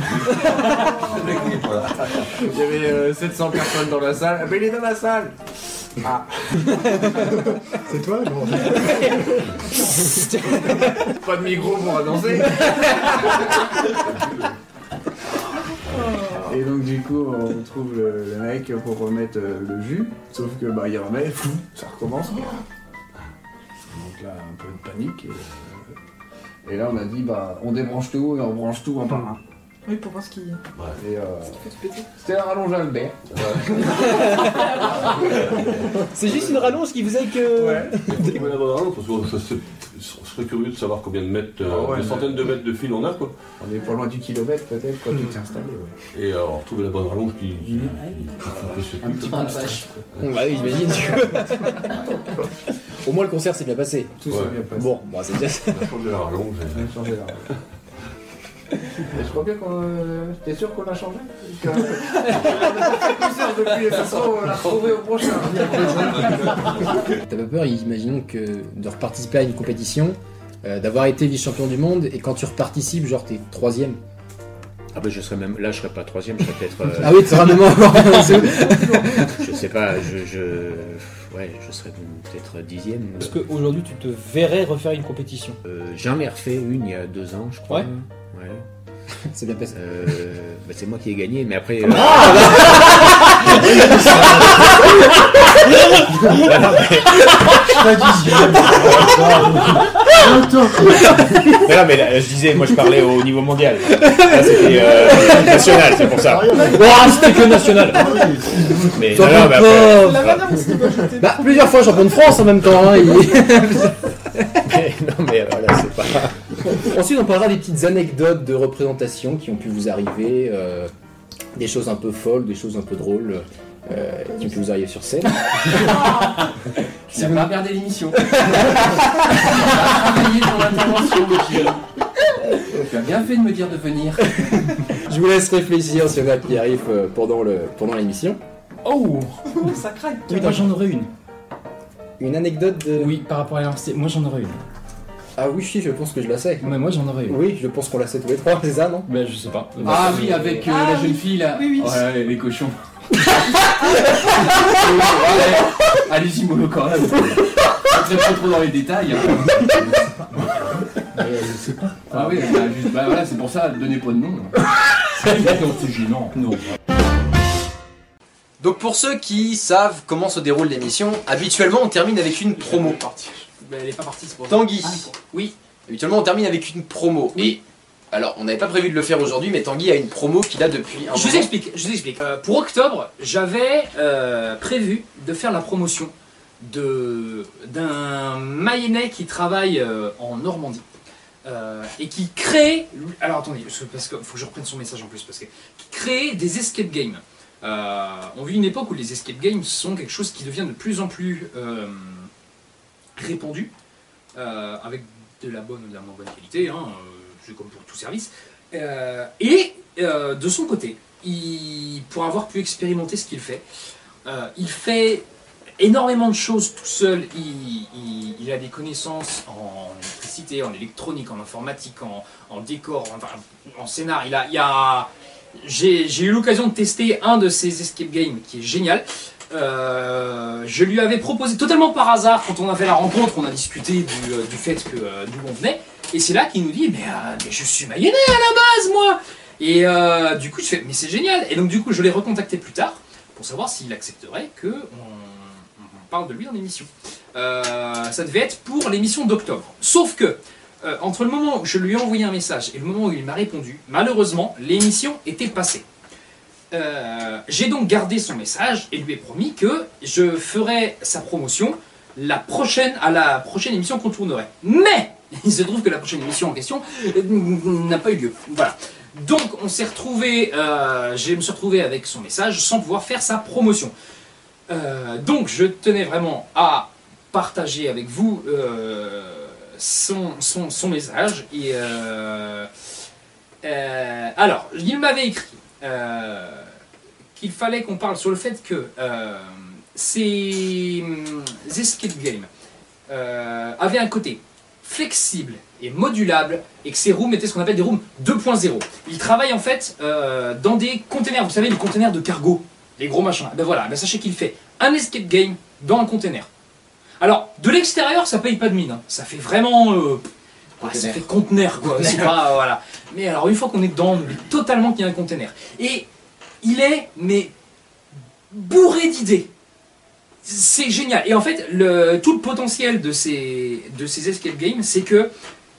Il y avait euh, 700 personnes dans la salle. Ah, mais il est dans la salle Ah C'est toi Pas de micro pour annoncer Et donc du coup on trouve le, le mec pour remettre euh, le jus, sauf que bah il remet, fou, ça recommence. Donc là un peu de panique et, euh, et là on a dit bah on débranche tout et on branche tout un par un. Oui, pour voir ce qui. Et euh, c'était un rallonge Albert. C'est juste une rallonge qui faisait que. Il faut la bonne rallonge, parce que je serais curieux de savoir combien de mètres, euh, Ah ouais, de centaines de mètres de fil on a quoi. On est pas loin du kilomètre peut-être quand tu t'es installé. Ouais. Et alors trouver la bonne rallonge qui. qui- qui- Un petit qui- peu de qui- vache. Bah oui, j'imagine. Au moins le concert s'est bien passé. Tout s'est bien passé. Bon, bon c'est déjà ça. On a changé la rallonge. On a changé la rallonge. Et je crois bien qu'on. euh, T'es sûr qu'on a changé? Parce que- On a pas fait depuis, de toute façon, on l'a retrouvé au prochain. T'as pas peur, imaginons que de reparticiper à une compétition, euh, d'avoir été vice-champion du monde et quand tu reparticipes, genre t'es troisième. Ah bah je serais même là, je serais pas troisième, je serais peut-être. euh, Ah oui, tu seras même encore. je sais pas, je, je ouais, je serais peut-être dixième. Est-ce qu'aujourd'hui tu te verrais refaire une compétition? Euh, J'en ai refait une il y a deux ans, je crois. Ouais. Ouais. C'est bien passé. Euh, bah, c'est moi qui ai gagné, mais après. euh, Ah Non, mais- mais non, mais là, je disais, moi je parlais au niveau mondial. Là c'était euh, national, c'est pour ça. Ouah, c'était que national. Mais non, non, mais pas. après- Bah, plusieurs fois champion de France en même temps. hein, il- non, mais voilà, c'est pas. Ensuite, on parlera des petites anecdotes de représentation qui ont pu vous arriver, euh, des choses un peu folles, des choses un peu drôles euh, qui ont pu vous arriver sur scène. Tu vas regarder l'émission. Tu as intervention. Tu bien fait de me dire de venir. Je vous laisse réfléchir sur la qui arrive euh, pendant le pendant l'émission. Oh Ça craque. Oui, moi j'en aurais une. Une anecdote de. Oui, par rapport à l'université, moi j'en aurais une. Ah oui, si, je pense que je la sais. Mais moi j'en aurais. Oui, je pense qu'on la sait tous les trois, c'est ça, non? Ben je sais pas. Ah oui, avec euh, Ah la jeune oui. fille là. Oui, oui. Ouais, les cochons. Ouais, Allez-y, mollo quand même. Entrez pas trop dans les détails. hein. je sais pas. Ah oui, bah, juste- bah voilà, c'est pour ça, donnez pas de nom. C'est gênant. Non. Donc pour ceux qui savent comment se déroule l'émission, habituellement on termine avec une promo. Elle est pas partie, c'est pour Tanguy, Oui. habituellement on termine avec une promo. Et alors on n'avait pas prévu de le faire aujourd'hui, mais Tanguy a une promo qu'il a depuis un Je vous explique, je vous explique. Euh, pour octobre, j'avais euh, prévu de faire la promotion de d'un Mayennais qui travaille euh, en Normandie euh, et qui crée. Alors attendez, parce que- parce qu'il faut que je reprenne son message en plus parce que qui crée des escape games. Euh, on vit une époque où les escape games sont quelque chose qui devient de plus en plus euh, répandu euh, avec de la bonne ou de la moins bonne qualité. Hein, euh, c'est comme pour tout service. Euh, et de son côté, pour avoir pu expérimenter ce qu'il fait, il fait énormément de choses tout seul. Il, a des connaissances en électricité, en électronique, en informatique, en, décor, en scénar. Il a, j'ai eu l'occasion de tester un de ses escape games qui est génial. Euh, je lui avais proposé totalement par hasard quand on a fait la rencontre, on a discuté du, euh, fait que euh, d'où on venait, et c'est là qu'il nous dit mais, je suis mayennais à la base moi. Et du coup je fais mais c'est génial. Et donc du coup je l'ai recontacté plus tard pour savoir s'il accepterait que on, on parle de lui dans l'émission. Euh, ça devait être pour l'émission d'octobre. Sauf que entre le moment où je lui ai envoyé un message et le moment où il m'a répondu, malheureusement l'émission était passée. Euh, j'ai donc gardé son message et lui ai promis que je ferai sa promotion la prochaine, à la prochaine émission qu'on tournerait. Mais il se trouve que la prochaine émission en question euh, n'a pas eu lieu. Voilà. Donc on s'est retrouvé, euh, je me suis retrouvé avec son message sans pouvoir faire sa promotion. Donc je tenais vraiment à partager avec vous son, son, son message. Et alors, il m'avait écrit qu'il fallait qu'on parle sur le fait que euh, ces hum, escape games euh, avaient un côté flexible et modulable et que ces rooms étaient ce qu'on appelle des rooms 2.0. Ils travaillent en fait euh, dans des containers, vous savez, les containers de cargo, les gros machins. Ben voilà, ben sachez qu'il fait un escape game dans un container. Alors, de l'extérieur, ça paye pas de mine. hein. Ça fait vraiment. euh, ouais, ça fait conteneur, quoi. C'est pas. voilà. Mais alors, une fois qu'on est dedans, on oublie totalement qu'il y a un container. Et il est, mais. bourré d'idées. C'est génial. Et en fait, le, tout le potentiel de ces, de ces escape games, c'est que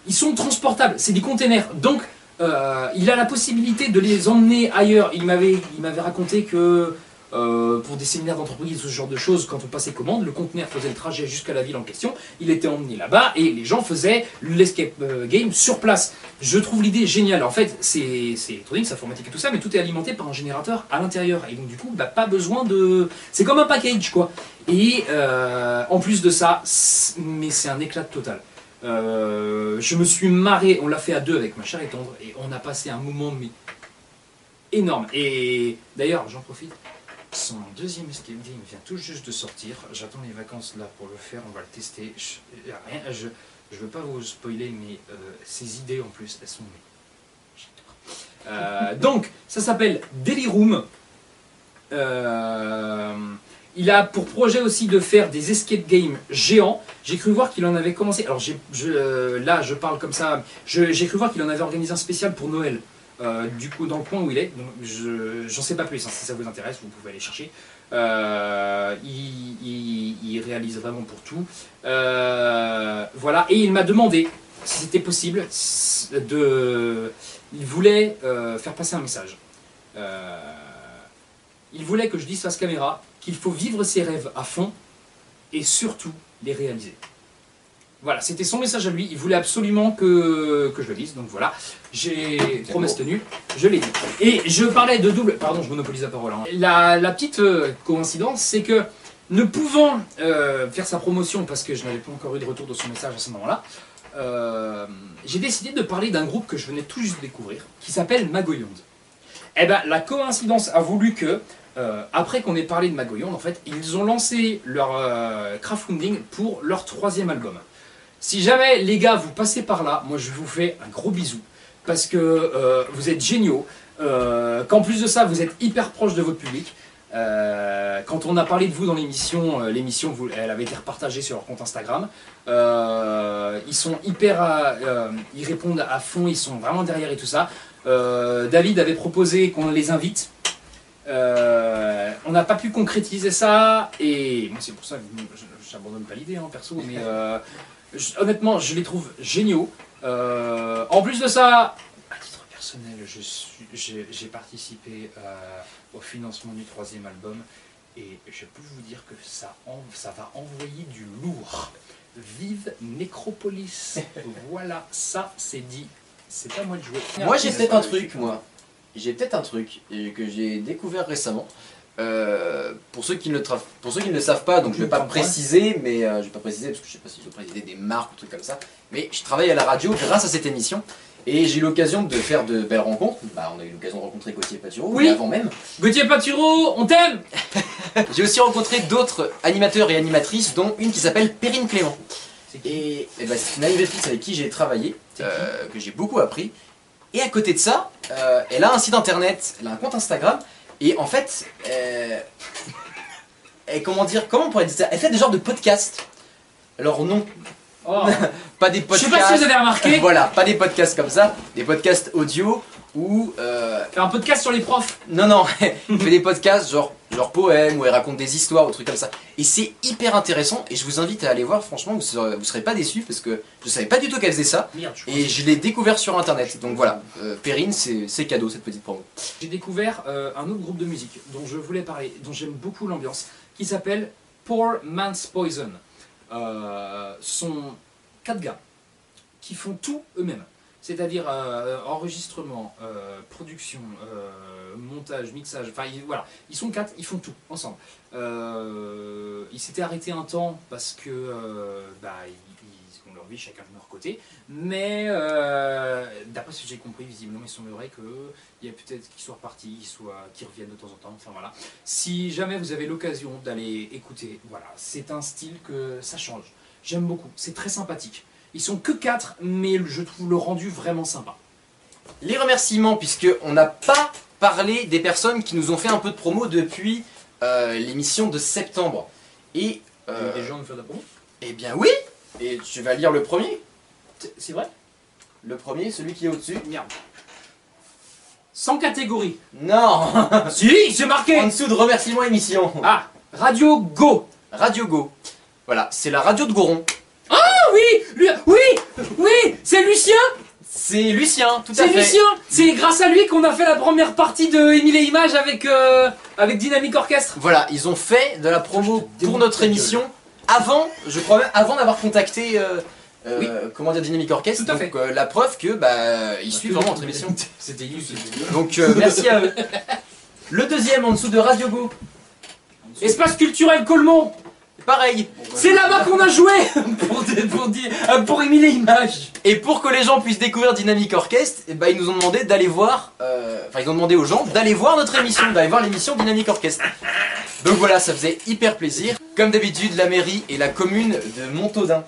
ils sont transportables. C'est des containers. Donc, euh, il a la possibilité de les emmener ailleurs. Il m'avait, il m'avait raconté que euh, pour des séminaires d'entreprise, ce genre de choses, quand on passait commande, le conteneur faisait le trajet jusqu'à la ville en question, il était emmené là-bas et les gens faisaient l'escape euh, game sur place. Je trouve l'idée géniale. En fait, c'est électronique, c'est informatique et tout ça, mais tout est alimenté par un générateur à l'intérieur. Et donc, du coup, bah, pas besoin de. C'est comme un package, quoi. Et euh, en plus de ça, mais c'est un éclat total. Je me suis marré, on l'a fait à deux avec ma chère et tendre, et on a passé un moment énorme. Et d'ailleurs, j'en profite, son deuxième escape game vient tout juste de sortir. J'attends les vacances là pour le faire, on va le tester. Je, a rien, je, je veux pas vous spoiler, mais euh, ces idées en plus, elles sont. Euh, donc, ça s'appelle Daily Room. Euh, il a pour projet aussi de faire des escape games géants. J'ai cru voir qu'il en avait commencé. Alors euh, là, je parle comme ça. J'ai cru voir qu'il en avait organisé un spécial pour Noël. Euh, du coup, dans le coin où il est. Je j'en sais pas plus. hein. si ça vous intéresse, vous pouvez aller chercher. Euh, il, réalise vraiment pour tout. Euh, voilà. Et il m'a demandé si c'était possible de. Il voulait faire passer un message. Il voulait que je dise face caméra qu'il faut vivre ses rêves à fond et surtout les réaliser. Voilà, c'était son message à lui. Il voulait absolument que, que je le dise. Donc voilà, j'ai promesse tenue, je l'ai dit. Et je parlais de double. Pardon, je monopolise la parole. hein. La, la petite euh, coïncidence, c'est que ne pouvant euh, faire sa promotion parce que je n'avais pas encore eu de retour de son message à ce moment-là, euh, j'ai décidé de parler d'un groupe que je venais tout juste de découvrir qui s'appelle Magoyond. Eh ben, la coïncidence a voulu que, euh, après qu'on ait parlé de Magoyond, en fait, ils ont lancé leur crowdfunding pour leur troisième album. Si jamais les gars vous passez par là, moi je vous fais un gros bisou parce que euh, vous êtes géniaux, euh, qu'en plus de ça vous êtes hyper proche de votre public. Euh, quand on a parlé de vous dans l'émission, l'émission elle avait été repartagée sur leur compte Instagram. Ils sont hyper, ils répondent à fond, ils sont vraiment derrière et tout ça. David avait proposé qu'on les invite. On n'a pas pu concrétiser ça et moi c'est pour ça que j'abandonne pas l'idée hein, perso, mais je- honnêtement je les trouve géniaux. Euh, en plus de ça, à titre personnel, j'ai participé euh, au financement du troisième album et je peux vous dire que ça, en- ça va envoyer du lourd. Vive Nécropolis. voilà, ça c'est dit. C'est à moi de jouer. Moi j'ai peut-être un truc, moi. J'ai peut-être un truc euh, que j'ai découvert récemment. Euh, pour, ceux qui ne tra- pour ceux qui ne le savent pas, donc je vais pas préciser, mais euh, je vais pas préciser parce que je sais pas si je dois préciser des marques ou trucs comme ça. Mais je travaille à la radio grâce à cette émission et j'ai eu l'occasion de faire de belles rencontres. Bah, on a eu l'occasion de rencontrer Gauthier Paturo, Oui. avant même. Gauthier Paturo, on t'aime J'ai aussi rencontré d'autres animateurs et animatrices, dont une qui s'appelle Perrine Clément. Et, et bah, c'est une animatrice avec qui j'ai travaillé, euh, que j'ai beaucoup appris. Et à côté de ça, euh, elle a un site internet, elle a un compte Instagram, et en fait, euh, comment dire, comment on pourrait dire ça? Elle fait des genres de podcasts. Alors non, pas des Je podcasts. sais pas si vous avez remarqué. Voilà, pas des podcasts comme ça, des podcasts audio ou. Euh... Un podcast sur les profs Non, non, elle fait des podcasts genre, genre poèmes où elle raconte des histoires ou trucs comme ça. Et c'est hyper intéressant et je vous invite à aller voir, franchement, vous serez, vous serez pas déçus parce que je savais pas du tout qu'elle faisait ça. Merde, je et je l'ai découvert sur internet. Donc voilà, euh, Perrine, c'est cadeau cette petite promo. J'ai découvert euh, un autre groupe de musique dont je voulais parler, dont j'aime beaucoup l'ambiance, qui s'appelle Poor Man's Poison. Ce sont quatre gars qui font tout eux-mêmes. C'est-à-dire euh, enregistrement, euh, production, euh, montage, mixage, enfin voilà, ils sont quatre, ils font tout ensemble. Ils s'étaient arrêtés un temps parce que bah, ils, ont leur vie chacun de leur côté, mais d'après ce que j'ai compris, visiblement il semblerait qu'il y a peut-être qu'ils soient repartis, qu'ils soient, reviennent de temps en temps, enfin voilà. Si jamais vous avez l'occasion d'aller écouter, voilà, c'est un style que ça change. J'aime beaucoup, c'est très sympathique. Ils sont que quatre, mais je trouve le rendu vraiment sympa. Les remerciements, puisque on n'a pas parlé des personnes qui nous ont fait un peu de promo depuis euh, l'émission de septembre. Et. euh, Des gens nous faire de la promo? Eh bien oui Et tu vas lire le premier? C'est vrai? Le premier, celui qui est au-dessus Merde. Sans catégorie. Non Si, c'est marqué En dessous de remerciements émission. Ah Radio Go Radio Go. Voilà, c'est la radio de Goron. Oui lui- Oui Oui C'est Lucien C'est Lucien, tout à C'est fait. Lucien C'est grâce à lui qu'on a fait la première partie de Émile et Images avec, euh, avec Dynamic Orchestre. Voilà, ils ont fait de la promo pour notre émission avant, je crois même, avant d'avoir contacté, euh, euh, comment dire, Dynamic Orchestre. Tout à Donc, euh, la preuve que, bah, ils suivent vraiment notre émission. C'était. Donc, euh, merci à eux. Le deuxième en dessous de Radio Go. Espace culturel Colmont. Pareil. C'est là-bas qu'on a joué pour, pour, euh, pour et Images. Et pour que les gens puissent découvrir Dynamic Orchestre, eh ben, ils nous ont demandé d'aller voir, euh, enfin ils ont demandé aux gens d'aller voir notre émission, d'aller voir l'émission Dynamic Orchestre. Donc voilà, ça faisait hyper plaisir. Comme d'habitude, la mairie et la commune de Montaudin.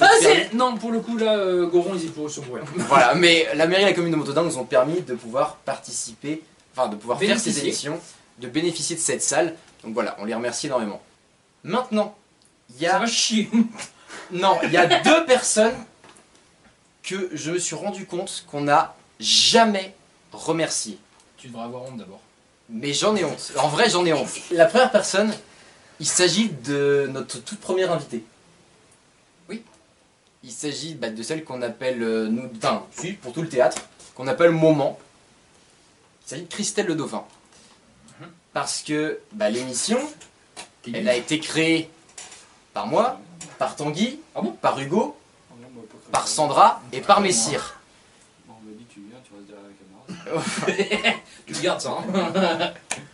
Ah, c'est... Non, pour le coup, là, euh, Goron, ils y pour sont pour rien. Voilà, mais la mairie et la commune de Montaudin nous ont permis de pouvoir participer, enfin de pouvoir faire ces émissions, de bénéficier de cette salle. Donc voilà, on les remercie énormément. Maintenant, il y a. Ça va chier. Non, il y a deux personnes que je me suis rendu compte qu'on n'a jamais remercié. Tu devrais avoir honte d'abord. Mais j'en ai honte. En vrai, j'en ai honte. La première personne, il s'agit de notre toute première invitée. Oui. Il s'agit bah, de celle qu'on appelle, euh, nous, enfin, si, pour tout le théâtre, qu'on appelle Moment. Il s'agit de Christelle Le Dauphin. Parce que bah, l'émission, elle a été créée par moi, par Tanguy, par Hugo, par Sandra et par Messire. Bon, on m'a dit tu viens, tu restes derrière la caméra. tu gardes ça, hein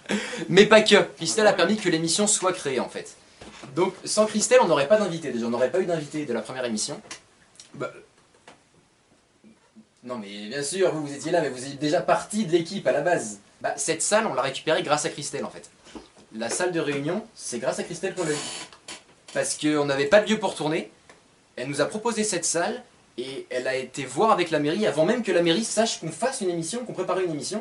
Mais pas que. Christelle a permis que l'émission soit créée en fait. Donc sans Christelle, on n'aurait pas d'invité. Déjà, on n'aurait pas eu d'invité de la première émission. Bah, Non mais bien sûr, vous, vous étiez là, mais vous êtes déjà partie de l'équipe à la base. Bah, cette salle, on l'a récupérée grâce à Christelle en fait. La salle de réunion, c'est grâce à Christelle qu'on l'a eu. Parce qu'on n'avait pas de lieu pour tourner. Elle nous a proposé cette salle et elle a été voir avec la mairie avant même que la mairie sache qu'on fasse une émission, qu'on prépare une émission.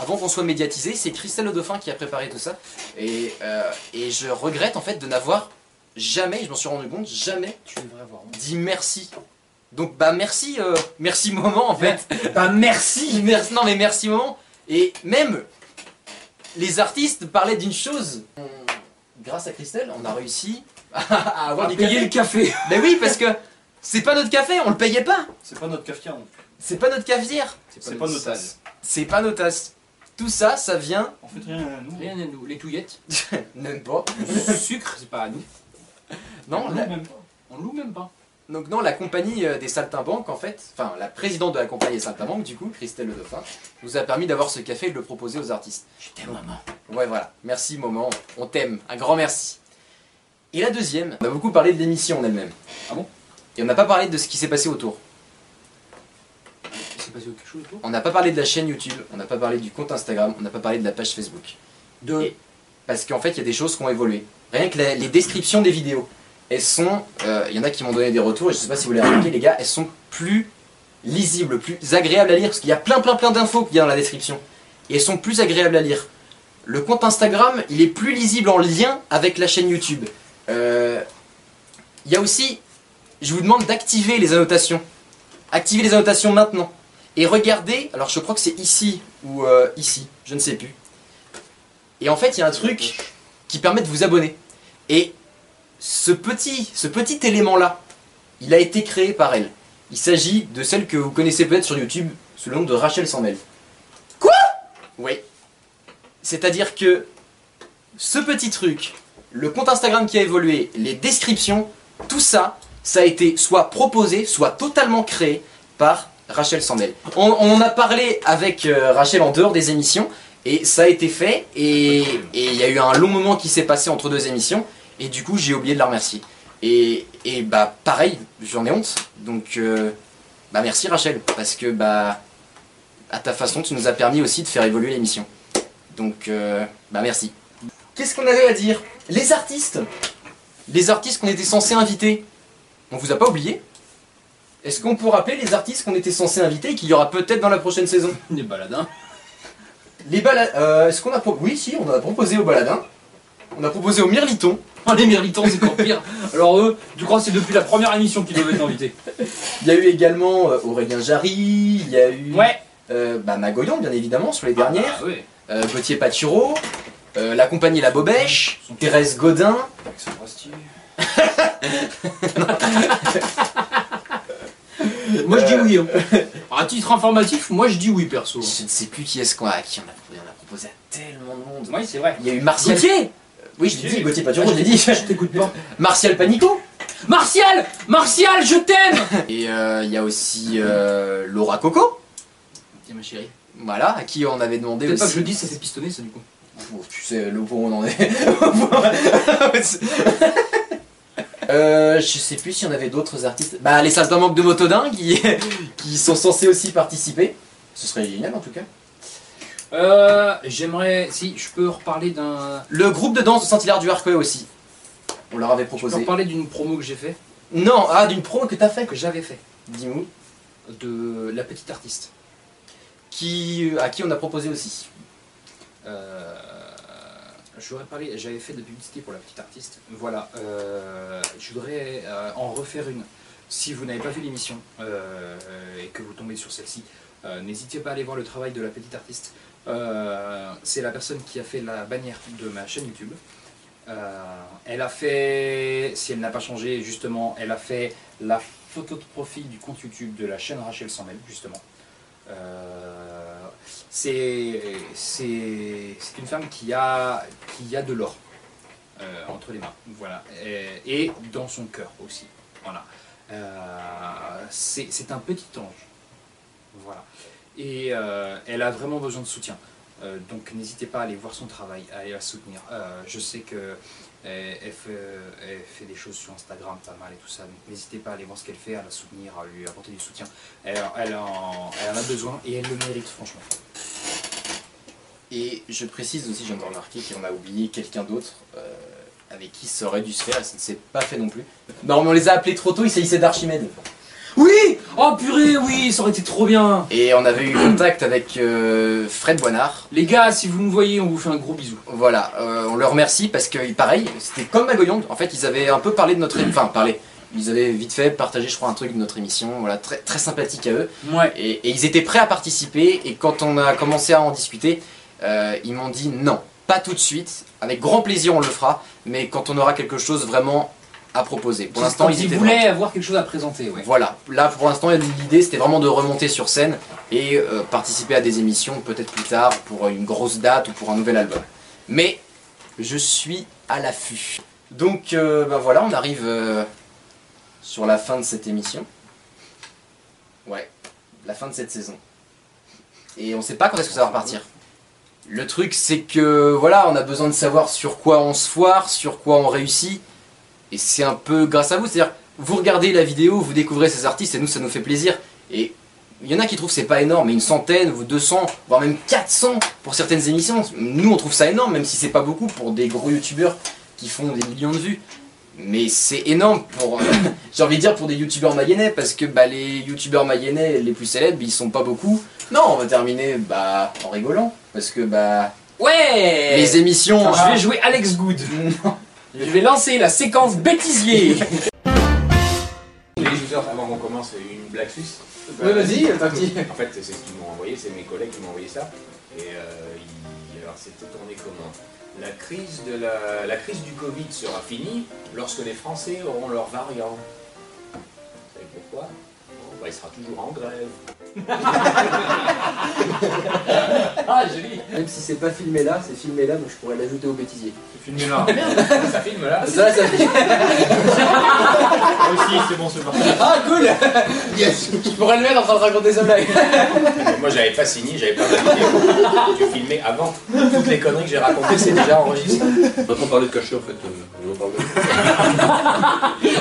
Avant qu'on soit médiatisé, c'est Christelle Le Dauphin qui a préparé tout ça. Et, euh, et je regrette en fait de n'avoir jamais, je m'en suis rendu compte, jamais Tu devrais avoir dit merci. Donc bah merci, euh, merci moment en fait. Bah merci Merci, non mais merci moment. Et même les artistes parlaient d'une chose. Grâce à Christelle, on a réussi à avoir À du payer le café. Mais oui, parce que c'est pas notre café, on le payait pas. C'est pas notre cafetière non plus. C'est pas notre cafetière. C'est pas nos tasses. C'est pas nos tasses. Tout ça, ça vient. En fait, rien à nous. Rien à nous. Les touillettes. Même pas. Le sucre, c'est pas à nous. Non, on la- loue même pas. On loue même pas. Donc non, la compagnie euh, des Saltimbanques, en fait, enfin la présidente de la compagnie des Saltimbanques, du coup, Christelle Le Dauphin, nous a permis d'avoir ce café et de le proposer aux artistes. Je t'aime, maman. Ouais, voilà. Merci, moment. On t'aime. Un grand merci. Et la deuxième, on a beaucoup parlé de l'émission en elle-même. Ah bon? Et on n'a pas parlé de ce qui s'est passé autour. Il s'est passé quelque chose autour? On n'a pas parlé de la chaîne YouTube, on n'a pas parlé du compte Instagram, on n'a pas parlé de la page Facebook. De. Parce qu'en fait, il y a des choses qui ont évolué. Rien que la- les descriptions des vidéos, elles sont. euh, Il y en a qui m'ont donné des retours, et je sais pas si vous les remarqué, les gars, elles sont plus lisibles, plus agréables à lire, parce qu'il y a plein, plein, plein d'infos qu'il y a dans la description. Et elles sont plus agréables à lire. Le compte Instagram, il est plus lisible en lien avec la chaîne YouTube. Euh, Il y a aussi. Je vous demande d'activer les annotations. Activez les annotations maintenant. Et regardez, alors je crois que c'est ici ou euh, ici, je ne sais plus. Et en fait, il y a un truc qui permet de vous abonner. Et ce petit, ce petit élément-là, il a été créé par elle. Il s'agit de celle que vous connaissez peut-être sur YouTube sous le nom de Rachel Sandel. Quoi? Oui. C'est-à-dire que ce petit truc, le compte Instagram qui a évolué, les descriptions, tout ça, ça a été soit proposé, soit totalement créé par Rachel Sandel. On, on en a parlé avec euh, Rachel en dehors des émissions, et ça a été fait, et il y a eu un long moment qui s'est passé entre deux émissions, et du coup j'ai oublié de la remercier. Et, et bah pareil, j'en ai honte, donc euh, bah merci Rachel, parce que bah à ta façon tu nous as permis aussi de faire évoluer l'émission. Donc euh, bah merci. Qu'est-ce qu'on avait à dire? Les artistes Les artistes qu'on était censés inviter, on vous a pas oublié? Est-ce qu'on peut rappeler les artistes qu'on était censés inviter et qu'il y aura peut-être dans la prochaine saison? Les baladins. Les baladins. Est-ce qu'on a pro- Oui, si, on a proposé aux baladins. On a proposé aux mirlitons. Oh, les mirlitons, c'est encore pire. Alors eux, tu crois que c'est depuis la première émission qu'ils devaient être invités Il y a eu également euh, Aurélien Jarry, il y a eu Ouais. euh, bah, Magoyon, bien évidemment, sur les dernières. Ah ouais. Euh, Gauthier Patureau, euh, la compagnie La Bobèche, Thérèse Godin. Moi je dis oui. hein. À titre informatif, moi je dis oui perso. Je ne sais plus qui est-ce qu'on a, à qui on a proposé. On a proposé à tellement de monde. Oui, c'est vrai. Il y a eu Martial. Gauthier? Oui, je t'ai dit, Gauthier Paturo, je l'ai dit. Je t'écoute pas. Martial Panico. Martial Martial, je t'aime Et euh, il y a aussi euh, Laura Coco. Tiens ma chérie. Voilà, à qui on avait demandé aussi. pas que je le dise, ça s'est pistonné ça du coup. Oh, tu sais, le où on en est. Euh, je sais plus s'il y en avait d'autres artistes. Bah, les Saltimbanques de Motodin qui, qui sont censés aussi participer. Ce serait génial en tout cas. Euh, j'aimerais, si je peux reparler d'un. Le groupe de danse de Saint-Hilaire du Harcouët aussi. On leur avait Je peux proposé. reparler d'une promo que j'ai fait, Non, ah, d'une promo que t'as fait. que j'avais fait, Dis-moi. de la petite artiste. Qui, à qui on a proposé aussi. Euh, J'aurais parlé, j'avais fait de la publicité pour la petite artiste. Voilà, euh, je voudrais euh, en refaire une. Si vous n'avez pas vu l'émission euh, et que vous tombez sur celle-ci, euh, n'hésitez pas à aller voir le travail de la petite artiste. Euh, C'est la personne qui a fait la bannière de ma chaîne YouTube. Euh, elle a fait, si elle n'a pas changé, justement, elle a fait la photo de profil du compte YouTube de la chaîne Rachel Samuel, justement. Euh, c'est une femme qui a qui a de l'or euh, entre les mains. Voilà. Et, dans son cœur aussi. Voilà. C'est un petit ange. Voilà et euh, elle a vraiment besoin de soutien. Euh, donc n'hésitez pas à aller voir son travail à aller la soutenir. Euh, je sais que elle, elle fait, des choses sur Instagram pas mal et tout ça. Donc n'hésitez pas à aller voir ce qu'elle fait à la soutenir à lui apporter du soutien. Elle, en, a besoin et elle le mérite franchement. Et je précise aussi, j'ai encore remarqué qu'on a oublié quelqu'un d'autre avec qui ça aurait dû se faire ça ne s'est pas fait non plus. Non, mais on les a appelés trop tôt, il s'agissait d'Archimède. Oui Oh purée, oui, ça aurait été trop bien Et on avait eu contact avec euh, Fred Boinard. Les gars, si vous nous voyez, on vous fait un gros bisou. Voilà, euh, on leur remercie parce que pareil, c'était comme Magoyong. En fait, ils avaient un peu parlé de notre, émission. enfin parlé. Ils avaient vite fait partagé, je crois, un truc de notre émission. Voilà, très très sympathique à eux. Ouais. Et, et ils étaient prêts à participer. Et quand on a commencé à en discuter, euh, ils m'ont dit non, pas tout de suite. Avec grand plaisir, on le fera. Mais quand on aura quelque chose vraiment à proposer. Pour l'instant, ils voulaient vraiment- avoir quelque chose à présenter, ouais. Voilà, là pour l'instant l'idée c'était vraiment de remonter sur scène et euh, participer à des émissions peut-être plus tard pour une grosse date ou pour un nouvel album. Mais je suis à l'affût. Donc euh, ben voilà, on arrive euh, sur la fin de cette émission. Ouais, la fin de cette saison. Et on sait pas quand est-ce que ça va repartir. Le truc c'est que voilà, on a besoin de savoir sur quoi on se foire, sur quoi on réussit. Et c'est un peu grâce à vous, c'est-à-dire, vous regardez la vidéo, vous découvrez ces artistes, et nous, ça nous fait plaisir. Et il y en a qui trouvent que c'est pas énorme, mais une centaine ou 200, voire même 400 pour certaines émissions. Nous, on trouve ça énorme, même si c'est pas beaucoup pour des gros youtubeurs qui font des millions de vues. Mais c'est énorme pour, euh, j'ai envie de dire, pour des youtubeurs mayennais, parce que bah, les youtubeurs mayennais les plus célèbres, ils sont pas beaucoup. Non, on va terminer bah, en rigolant, parce que bah. Ouais Les émissions. Je vais jouer Alex Good. Je vais lancer la séquence bêtisier. Les users, avant qu'on commence, une blague suisse. Ouais, vas-y, ta petite. En fait, c'est ce qu'ils m'ont envoyé, c'est mes collègues qui m'ont envoyé ça. Et euh, alors, c'était tourné comment? La crise, de la, la crise du Covid sera finie lorsque les Français auront leur variant. Vous savez pourquoi? Bah, Il sera toujours en grève. Ah, joli Même si c'est pas filmé là, c'est filmé là, donc je pourrais l'ajouter au bêtisier. C'est filmé là. ça filme là Ça, ça filme. aussi, c'est bon, c'est parti. Ah, cool Yes Je pourrais le mettre en train de raconter sa blague. Moi, j'avais pas signé, j'avais pas validé. J'ai filmé avant. Toutes les conneries que j'ai racontées, c'est déjà enregistré. On va pas parler de cachet en fait. euh, on va parler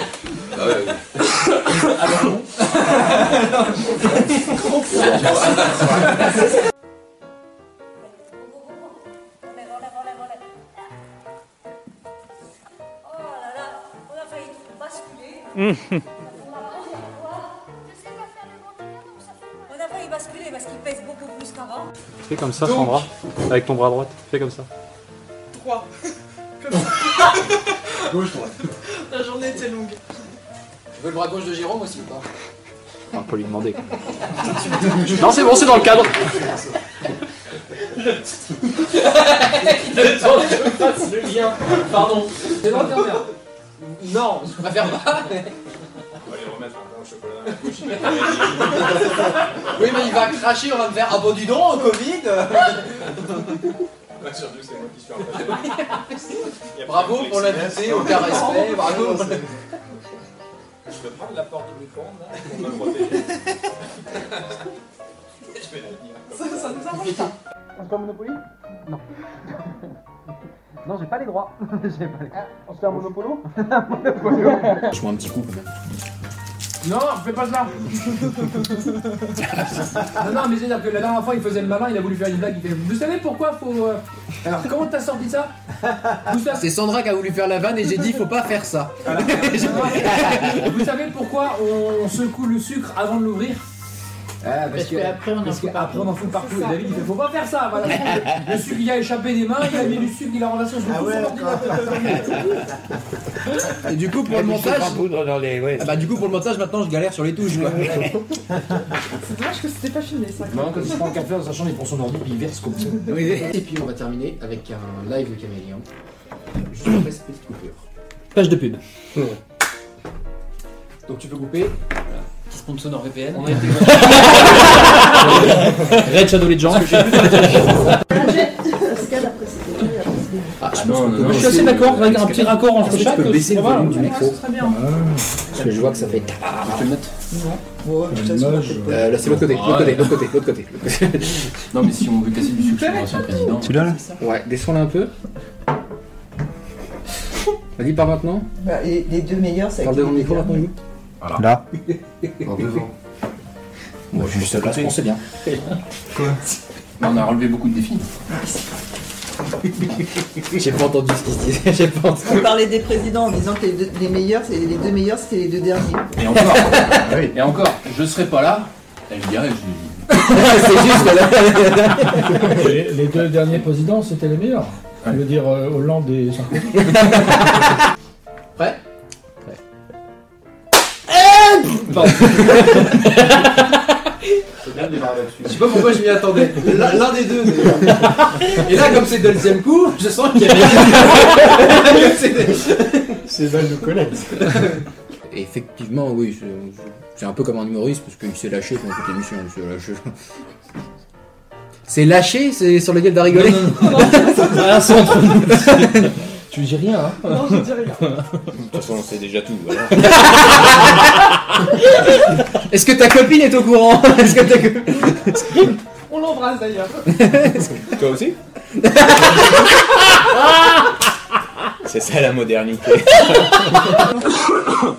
qu'avant. Fais comme ça, Sandra, avec ton bras droit. Fais comme ça. 3. Gauche, droite. La journée était longue. Tu veux le bras gauche de Jérôme aussi ou pas On peut lui demander. non, c'est bon, c'est dans le cadre. Le temps que je fasse le lien. Pardon. C'est dans le cadre. Non, je préfère pas. On va les remettre un peu au chocolat. Oui, mais il va cracher, on va me faire Ah bon, dis donc, Covid? Ouais, surtout que c'est moi qui suis en Bravo pour l'invité, aucun respect, bravo. Je peux prendre la porte du micro-ondes là pour me protéger. Je vais la tenir. Ça, ça nous arrange Monopoly? Non. Non, j'ai pas les droits. j'ai pas les... on se fait un Monopolo Je vois un petit coup quand même. Non, fais pas ça Non, non, mais c'est-à-dire que la dernière fois, il faisait le malin, il a voulu faire une blague, il fait Vous savez pourquoi faut... euh, Alors, comment t'as sorti ça? Vous savez... C'est Sandra qui a voulu faire la vanne et j'ai dit Faut pas faire ça. Vous savez pourquoi on secoue le sucre avant de l'ouvrir? Ah, Parce que après, on en parce fout que partout. après on en fout partout. C'est Et. David il fait faut pas faire ça. Voilà. Le sucre il a échappé des mains, il a mis du sucre, il a renversé sur Ah ouais, l'ordinateur. Et du coup, pour le montage. Ah bah, du coup, pour le montage, maintenant je galère sur les touches quoi. C'est dommage que c'était pas filmé ça. Non, quand il se prend un café dans sa chambre, il prend son ordi puis il verse comme ça. Et puis on va terminer avec un live de caméléon. Juste après cette petite coupure. Page de pub. Donc tu peux couper. Sponsor dans VPN. On a été. Red Shadow Legends. Ah, je pense non, non, baisser je suis assez d'accord avec un petit raccord entre chaque, Tu peux c'est baisser le pas mal. volume du micro. Très bien. Parce que je vois que ça fait. Tu le Ouais, Euh, Là, c'est l'autre côté, l'autre côté, l'autre côté, l'autre côté. Non, mais si on veut casser du sucre l'ancien président. Celui-là là Ouais, descends-le un peu. Vas-y, par maintenant. Bah, les, les deux meilleurs, c'est Parle devant le micro maintenant, Là. En devant. Bon, juste là, c'est bien. Quoi On a relevé beaucoup de défis. J'ai pas entendu ce qu'il se disait. J'ai pas entendu. On parlait des présidents en disant que les deux, les meilleurs, c'est les deux meilleurs, c'était les deux derniers. Et encore, et encore, je serais pas là, elle dirait je l'ai dit. C'est juste les, les deux derniers présidents, c'était les meilleurs. Je veux dire euh, Hollande et Sarkozy. Prêt Je sais pas pourquoi je m'y attendais. L'un des deux. d'ailleurs. Et là, comme c'est le deuxième coup, je sens qu'il y a. C'est connaissent. Et effectivement, oui, c'est un peu comme un humoriste parce qu'il s'est lâché pendant toute l'émission. il s'est lâché. C'est lâché, c'est sur lequel t'as rigolé? C'est entre nous. Tu dis rien, hein Non, je dis rien. De toute façon, on sait déjà tout. voilà. Est-ce que ta copine est au courant? Est-ce que ta co- On l'embrasse d'ailleurs. Toi aussi? C'est ça la modernité.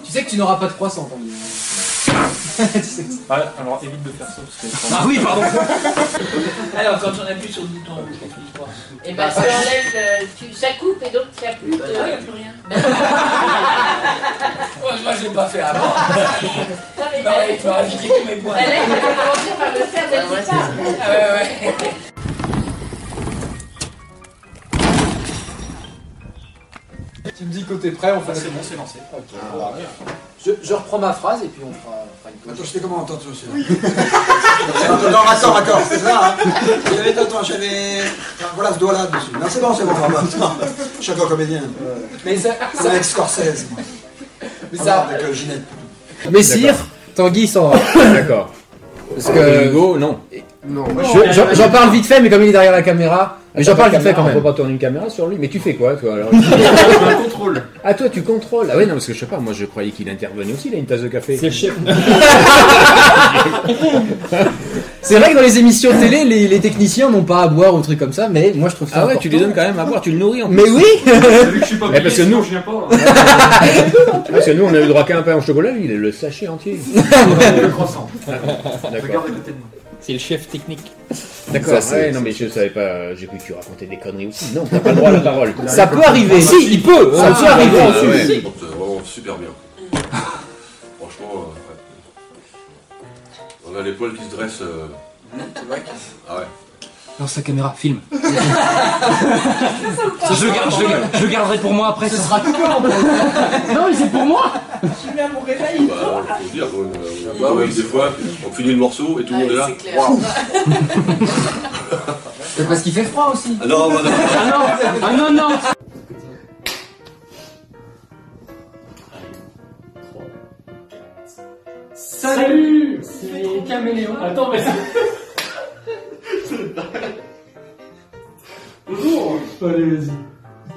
Tu sais que tu n'auras pas de croissant, ton Ouais, alors évite de faire ça parce que. Ah oui, pardon. Alors, quand on appuie sur le bouton, qu'est-ce qui se passe Et ben ça enlève le- tu- ça coupe et donc il n'y a plus de. Ah, il y a plus rien. moi je l'ai pas fait avant. Non mais mais tu m'as rajouté tous mes points. Elle a commencé par le faire dès le départ. Ah ouais, ouais. Tu me dis que t'es prêt, on fait Ah, c'est bon, c'est lancé. je, je reprends ma phrase et puis on fera, on fera une pause. Attends, je fais comment Attends, attends, c'est Attends, non, attends, attends, c'est ça, hein J'avais, attends, j'avais... enfin, Voilà ce doigt-là dessus. Non, c'est bon, c'est bon. Je suis encore comédien. Mais ça. C'est avec Scorsese, moi. Mais Ah, ça- Avec euh, Ginette. Messire, Tanguy s'en va. D'accord. Parce que. Hugo, non. Non. Je- J'en j'en parle vite fait, mais comme il est derrière la caméra. Mais j'en parle vite fait quand On même. peut pas tourner une caméra sur lui, mais tu fais quoi toi alors Un contrôle. Ah toi tu contrôles Ah ouais non parce que je sais pas, moi je croyais qu'il intervenait aussi, il a une tasse de café. C'est le chef. C'est vrai que dans les émissions télé, les, les techniciens n'ont pas à boire ou trucs comme ça, mais moi je trouve ça. Ah ouais, tu les donnes quand même à boire, tu le nourris en Mais plus. oui Vu que je suis pas Mais parce que nous- sinon je viens pas. Parce que nous on a eu le droit qu'à un pain au chocolat, lui il a le sachet entier. Le croissant. D'accord. Regarde à côté de moi. C'est le chef technique. D'accord, Ça, c'est- ouais, non mais je savais pas, j'ai cru que tu racontais des conneries aussi. Non, t'as pas le droit à la parole. Ça peut arriver. Si, il peut. Ça peut arriver. Ah, ouais. Porte vraiment super bien. Franchement, euh, ouais. on a les poils qui se dressent. euh, Ah ouais. Lance sa caméra, filme. je, le garde- je, le je le garderai pour moi après. Ce sera en fait. Non, mais c'est pour moi Je mets à mon réveil. Bah, faut dire, on, euh, on- quand même, des fois, on finit le morceau et tout le monde est là. c'est clair. Waouh. C'est parce qu'il fait froid aussi. Ah non, bah, non. Ah non Ah non, non Salut caméléon. Attends, mais. Bonjour Allez, vas-y.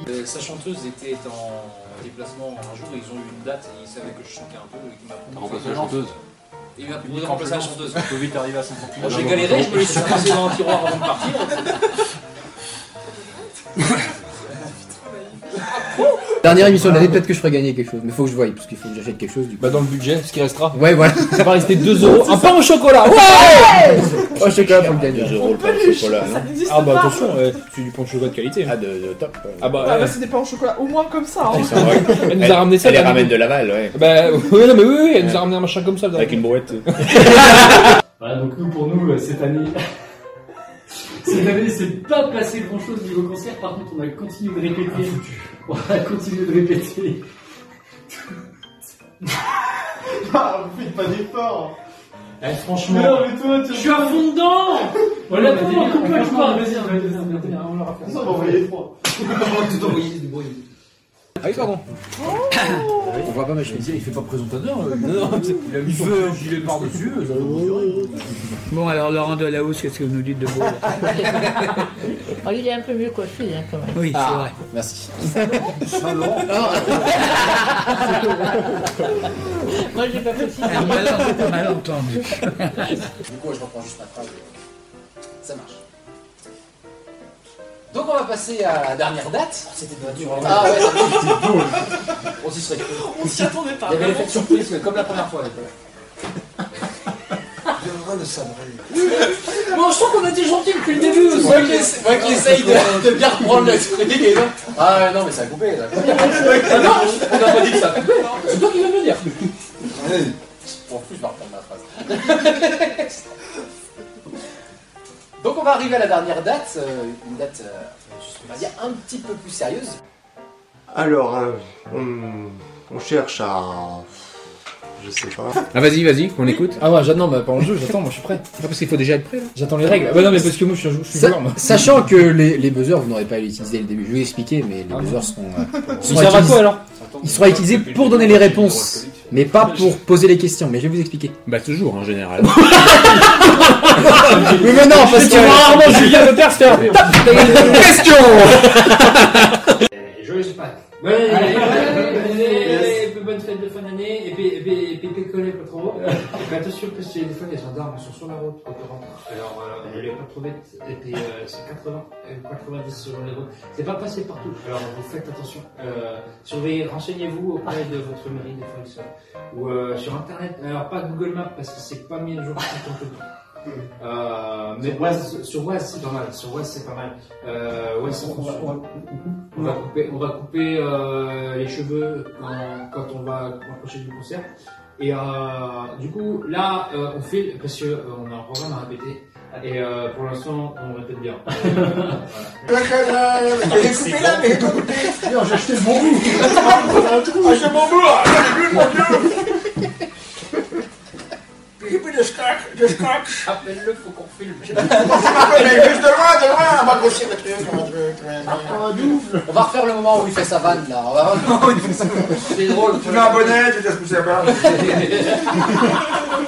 Euh, sa chanteuse était en déplacement un jour, ils ont eu une date et ils savaient que je chantais un peu et qu'il m'a T'as remplacé la chanteuse Et il m'a Unique remplacé la influence. chanteuse. Faut vite arriver à 100 Moi j'ai galéré, je me suis passés dans un tiroir avant de partir. Dernière émission de l'année, peut-être que je ferai gagner quelque chose. Mais faut que je voie, parce qu'il faut que j'achète quelque chose. Du coup. Bah, dans le budget, ce qui restera. Ouais, voilà. Ça va rester 2 euros. Un pain au chocolat Ouais Oh, chocolat pour le gagner. 2 euros le pain au chocolat, n'existe Ah, bah pas. attention, ouais, c'est du pain au chocolat de qualité. Ah, de, de top. Ah, bah, Ah ouais. bah c'est des pains au chocolat, au moins comme ça. hein. C'est vrai. Elle nous a ramené ça. Elle les ramène de Laval, ouais. Bah, oui, non, mais oui, oui, elle nous a ramené un machin comme ça. Avec une brouette. Voilà, donc nous, pour nous, euh, cette année. Cette année, c'est pas passé grand chose niveau concert. Par contre, on a continué de répéter. On a continué de répéter. Ah, vous faites pas d'effort Eh, franchement. Mais non, mais toi, tu- Je suis à fond dedans Voilà, coupe-moi, franchement, coupe-moi. Vas-y, vas-y, vas-y, vas-y, on leur a fait. Ça, on va envoyer trois. Tout envoyer du bruit. Ah oui, pardon. On voit pas ma chemise. Il fait pas présentateur. euh, Non, non, il a mis son gilet par-dessus. ça va vous durer. Bon, alors Laurent Delahousse, qu'est-ce que vous nous dites de beau là Oh, il est un peu mieux coiffé, hein, quand même. Oui, c'est Ah, vrai. merci. Moi, j'ai pas précisé. Un mal- malentendu. Du coup, je reprends juste ma phrase. Ça marche. Donc on va passer à la dernière date. C'était naturel. Ah ouais, c'était beau. On s'y serait cru. On s'y attendait pas. Il y avait l'effet de surprise, mais comme la première fois. J'aimerais le sabrer. Bon, je trouve qu'on a été gentil depuis le début aussi. Moi qui essa- moi qui essaye de, de bien reprendre l'esprit et là. Ah ouais, non, mais ça a coupé. Ça a coupé. Ah non, on n'a pas dit que ça a coupé. non. C'est toi qui viens de le dire. Pour plus, je vais reprendre ma phrase. Donc on va arriver à la dernière date, euh, une date, euh, on va dire, un petit peu plus sérieuse. Alors, euh, on, on cherche à... Je sais pas. Ah, vas-y, vas-y, qu'on écoute. Ah ouais, j'attends, bah, pendant le jeu, j'attends, moi je suis prêt. Ah, parce qu'il faut déjà être prêt, là. J'attends les règles. Bah non, mais parce que moi je suis, je suis Sa- joueur, moi. Sachant que les, les buzzers, vous n'aurez pas à les utiliser dès le début. Je vais vous expliquer, mais les buzzers seront. euh, Ils seront servent à utilisés- quoi alors? Ils seront utilisés pour donner les réponses, mais pas pour poser les questions. Mais je vais vous expliquer. Bah, toujours, en général. Oui, mais non, parce que. rarement Julien Lepers faire. Question allez, allez, allez, allez, bonne fête de fin d'année, et puis, et puis, et puis, picolez pas trop. Et puis attention, parce que des fois, les gendarmes sont sur la route quand on rentre. Alors, euh, ne les pas trop vite, et puis, euh, c'est 80, euh, 90 selon les routes. C'est pas passé partout. Alors, vous faites attention. Euh, surveillez, renseignez-vous auprès de votre mairie de fournisseur. Ou, euh, sur internet. Alors, pas Google Maps, parce que c'est pas mis à jour tout le temps. Euh, mais sur Waze, sur Waze, c'est pas mal. Sur Waze, c'est pas mal. Euh, ouais, c'est on va, on va couper, on va couper euh, les cheveux quand, quand on va approcher du concert. Et euh, du coup, là, euh, on file parce que euh, on a un programme à répéter. Et euh, pour l'instant, on répète bien. J'ai coupé là, mais toi coupé. J'ai acheté le bon bout. Ah, j'ai mon bout, ah, j'ai mon dieu. De scotch, de scotch. Appelle-le, faut qu'on filme. Mais juste de loin, de loin, on va grossir le truc, on va truc. On va refaire le moment où il fait sa vanne là. C'est drôle. Tu mets un bonnet, tu te pousser la barbe.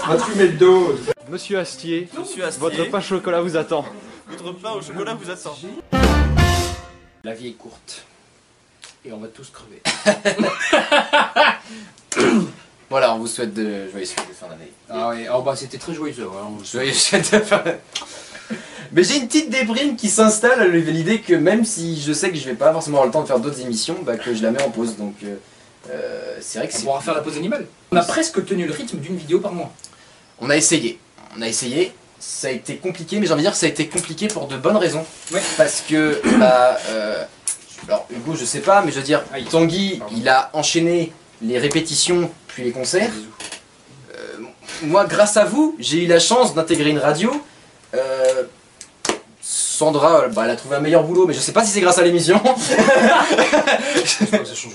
On va te fumer le dos. Monsieur Astier, Monsieur Astier. votre pain chocolat vous attend. Votre pain au chocolat vous attend. La vie est courte. Et on va tous crever. voilà, on vous souhaite de joyeuses fêtes de fin d'année. Ah ouais, oh bah c'était très joyeux. Ouais, on- Joyeuses fêtes de fin d'année. Mais j'ai une petite déprime qui s'installe à l'idée que même si je sais que je vais pas forcément avoir le temps de faire d'autres émissions, bah, que je la mets en pause. Donc euh, euh, c'est vrai que On pourra faire la pause animale. On a presque tenu le rythme d'une vidéo par mois. On a essayé. On a essayé. Ça a été compliqué, mais j'ai envie de dire que ça a été compliqué pour de bonnes raisons. Parce que, bah, euh, alors Hugo, je sais pas, mais je veux dire, Tanguy, il a enchaîné les répétitions puis les concerts. Euh, moi, grâce à vous, j'ai eu la chance d'intégrer une radio. Euh, Sandra, bah, elle a trouvé un meilleur boulot, mais je sais pas si c'est grâce à l'émission.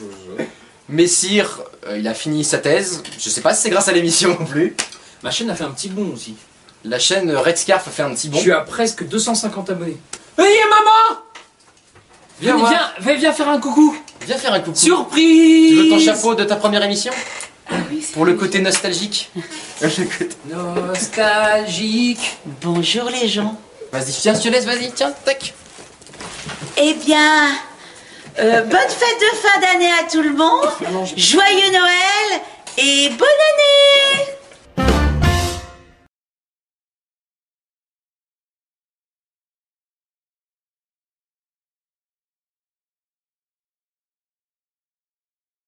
Messire, euh, il a fini sa thèse. Je sais pas si c'est grâce à l'émission non plus. Ma chaîne a fait un petit bond aussi. La chaîne Red Scarf a fait un petit bond. Je suis à presque 250 abonnés. Hey maman Viens viens, viens faire un coucou. Viens faire un coucou. Surprise Tu veux ton chapeau de ta première émission Pour le côté nostalgique. Le côté- Nostalgique. Bonjour les gens. Vas-y, tiens, je te laisse, vas-y, tiens, tac. Eh bien, euh, bonne fête de fin d'année à tout le monde. Joyeux Noël et bonne année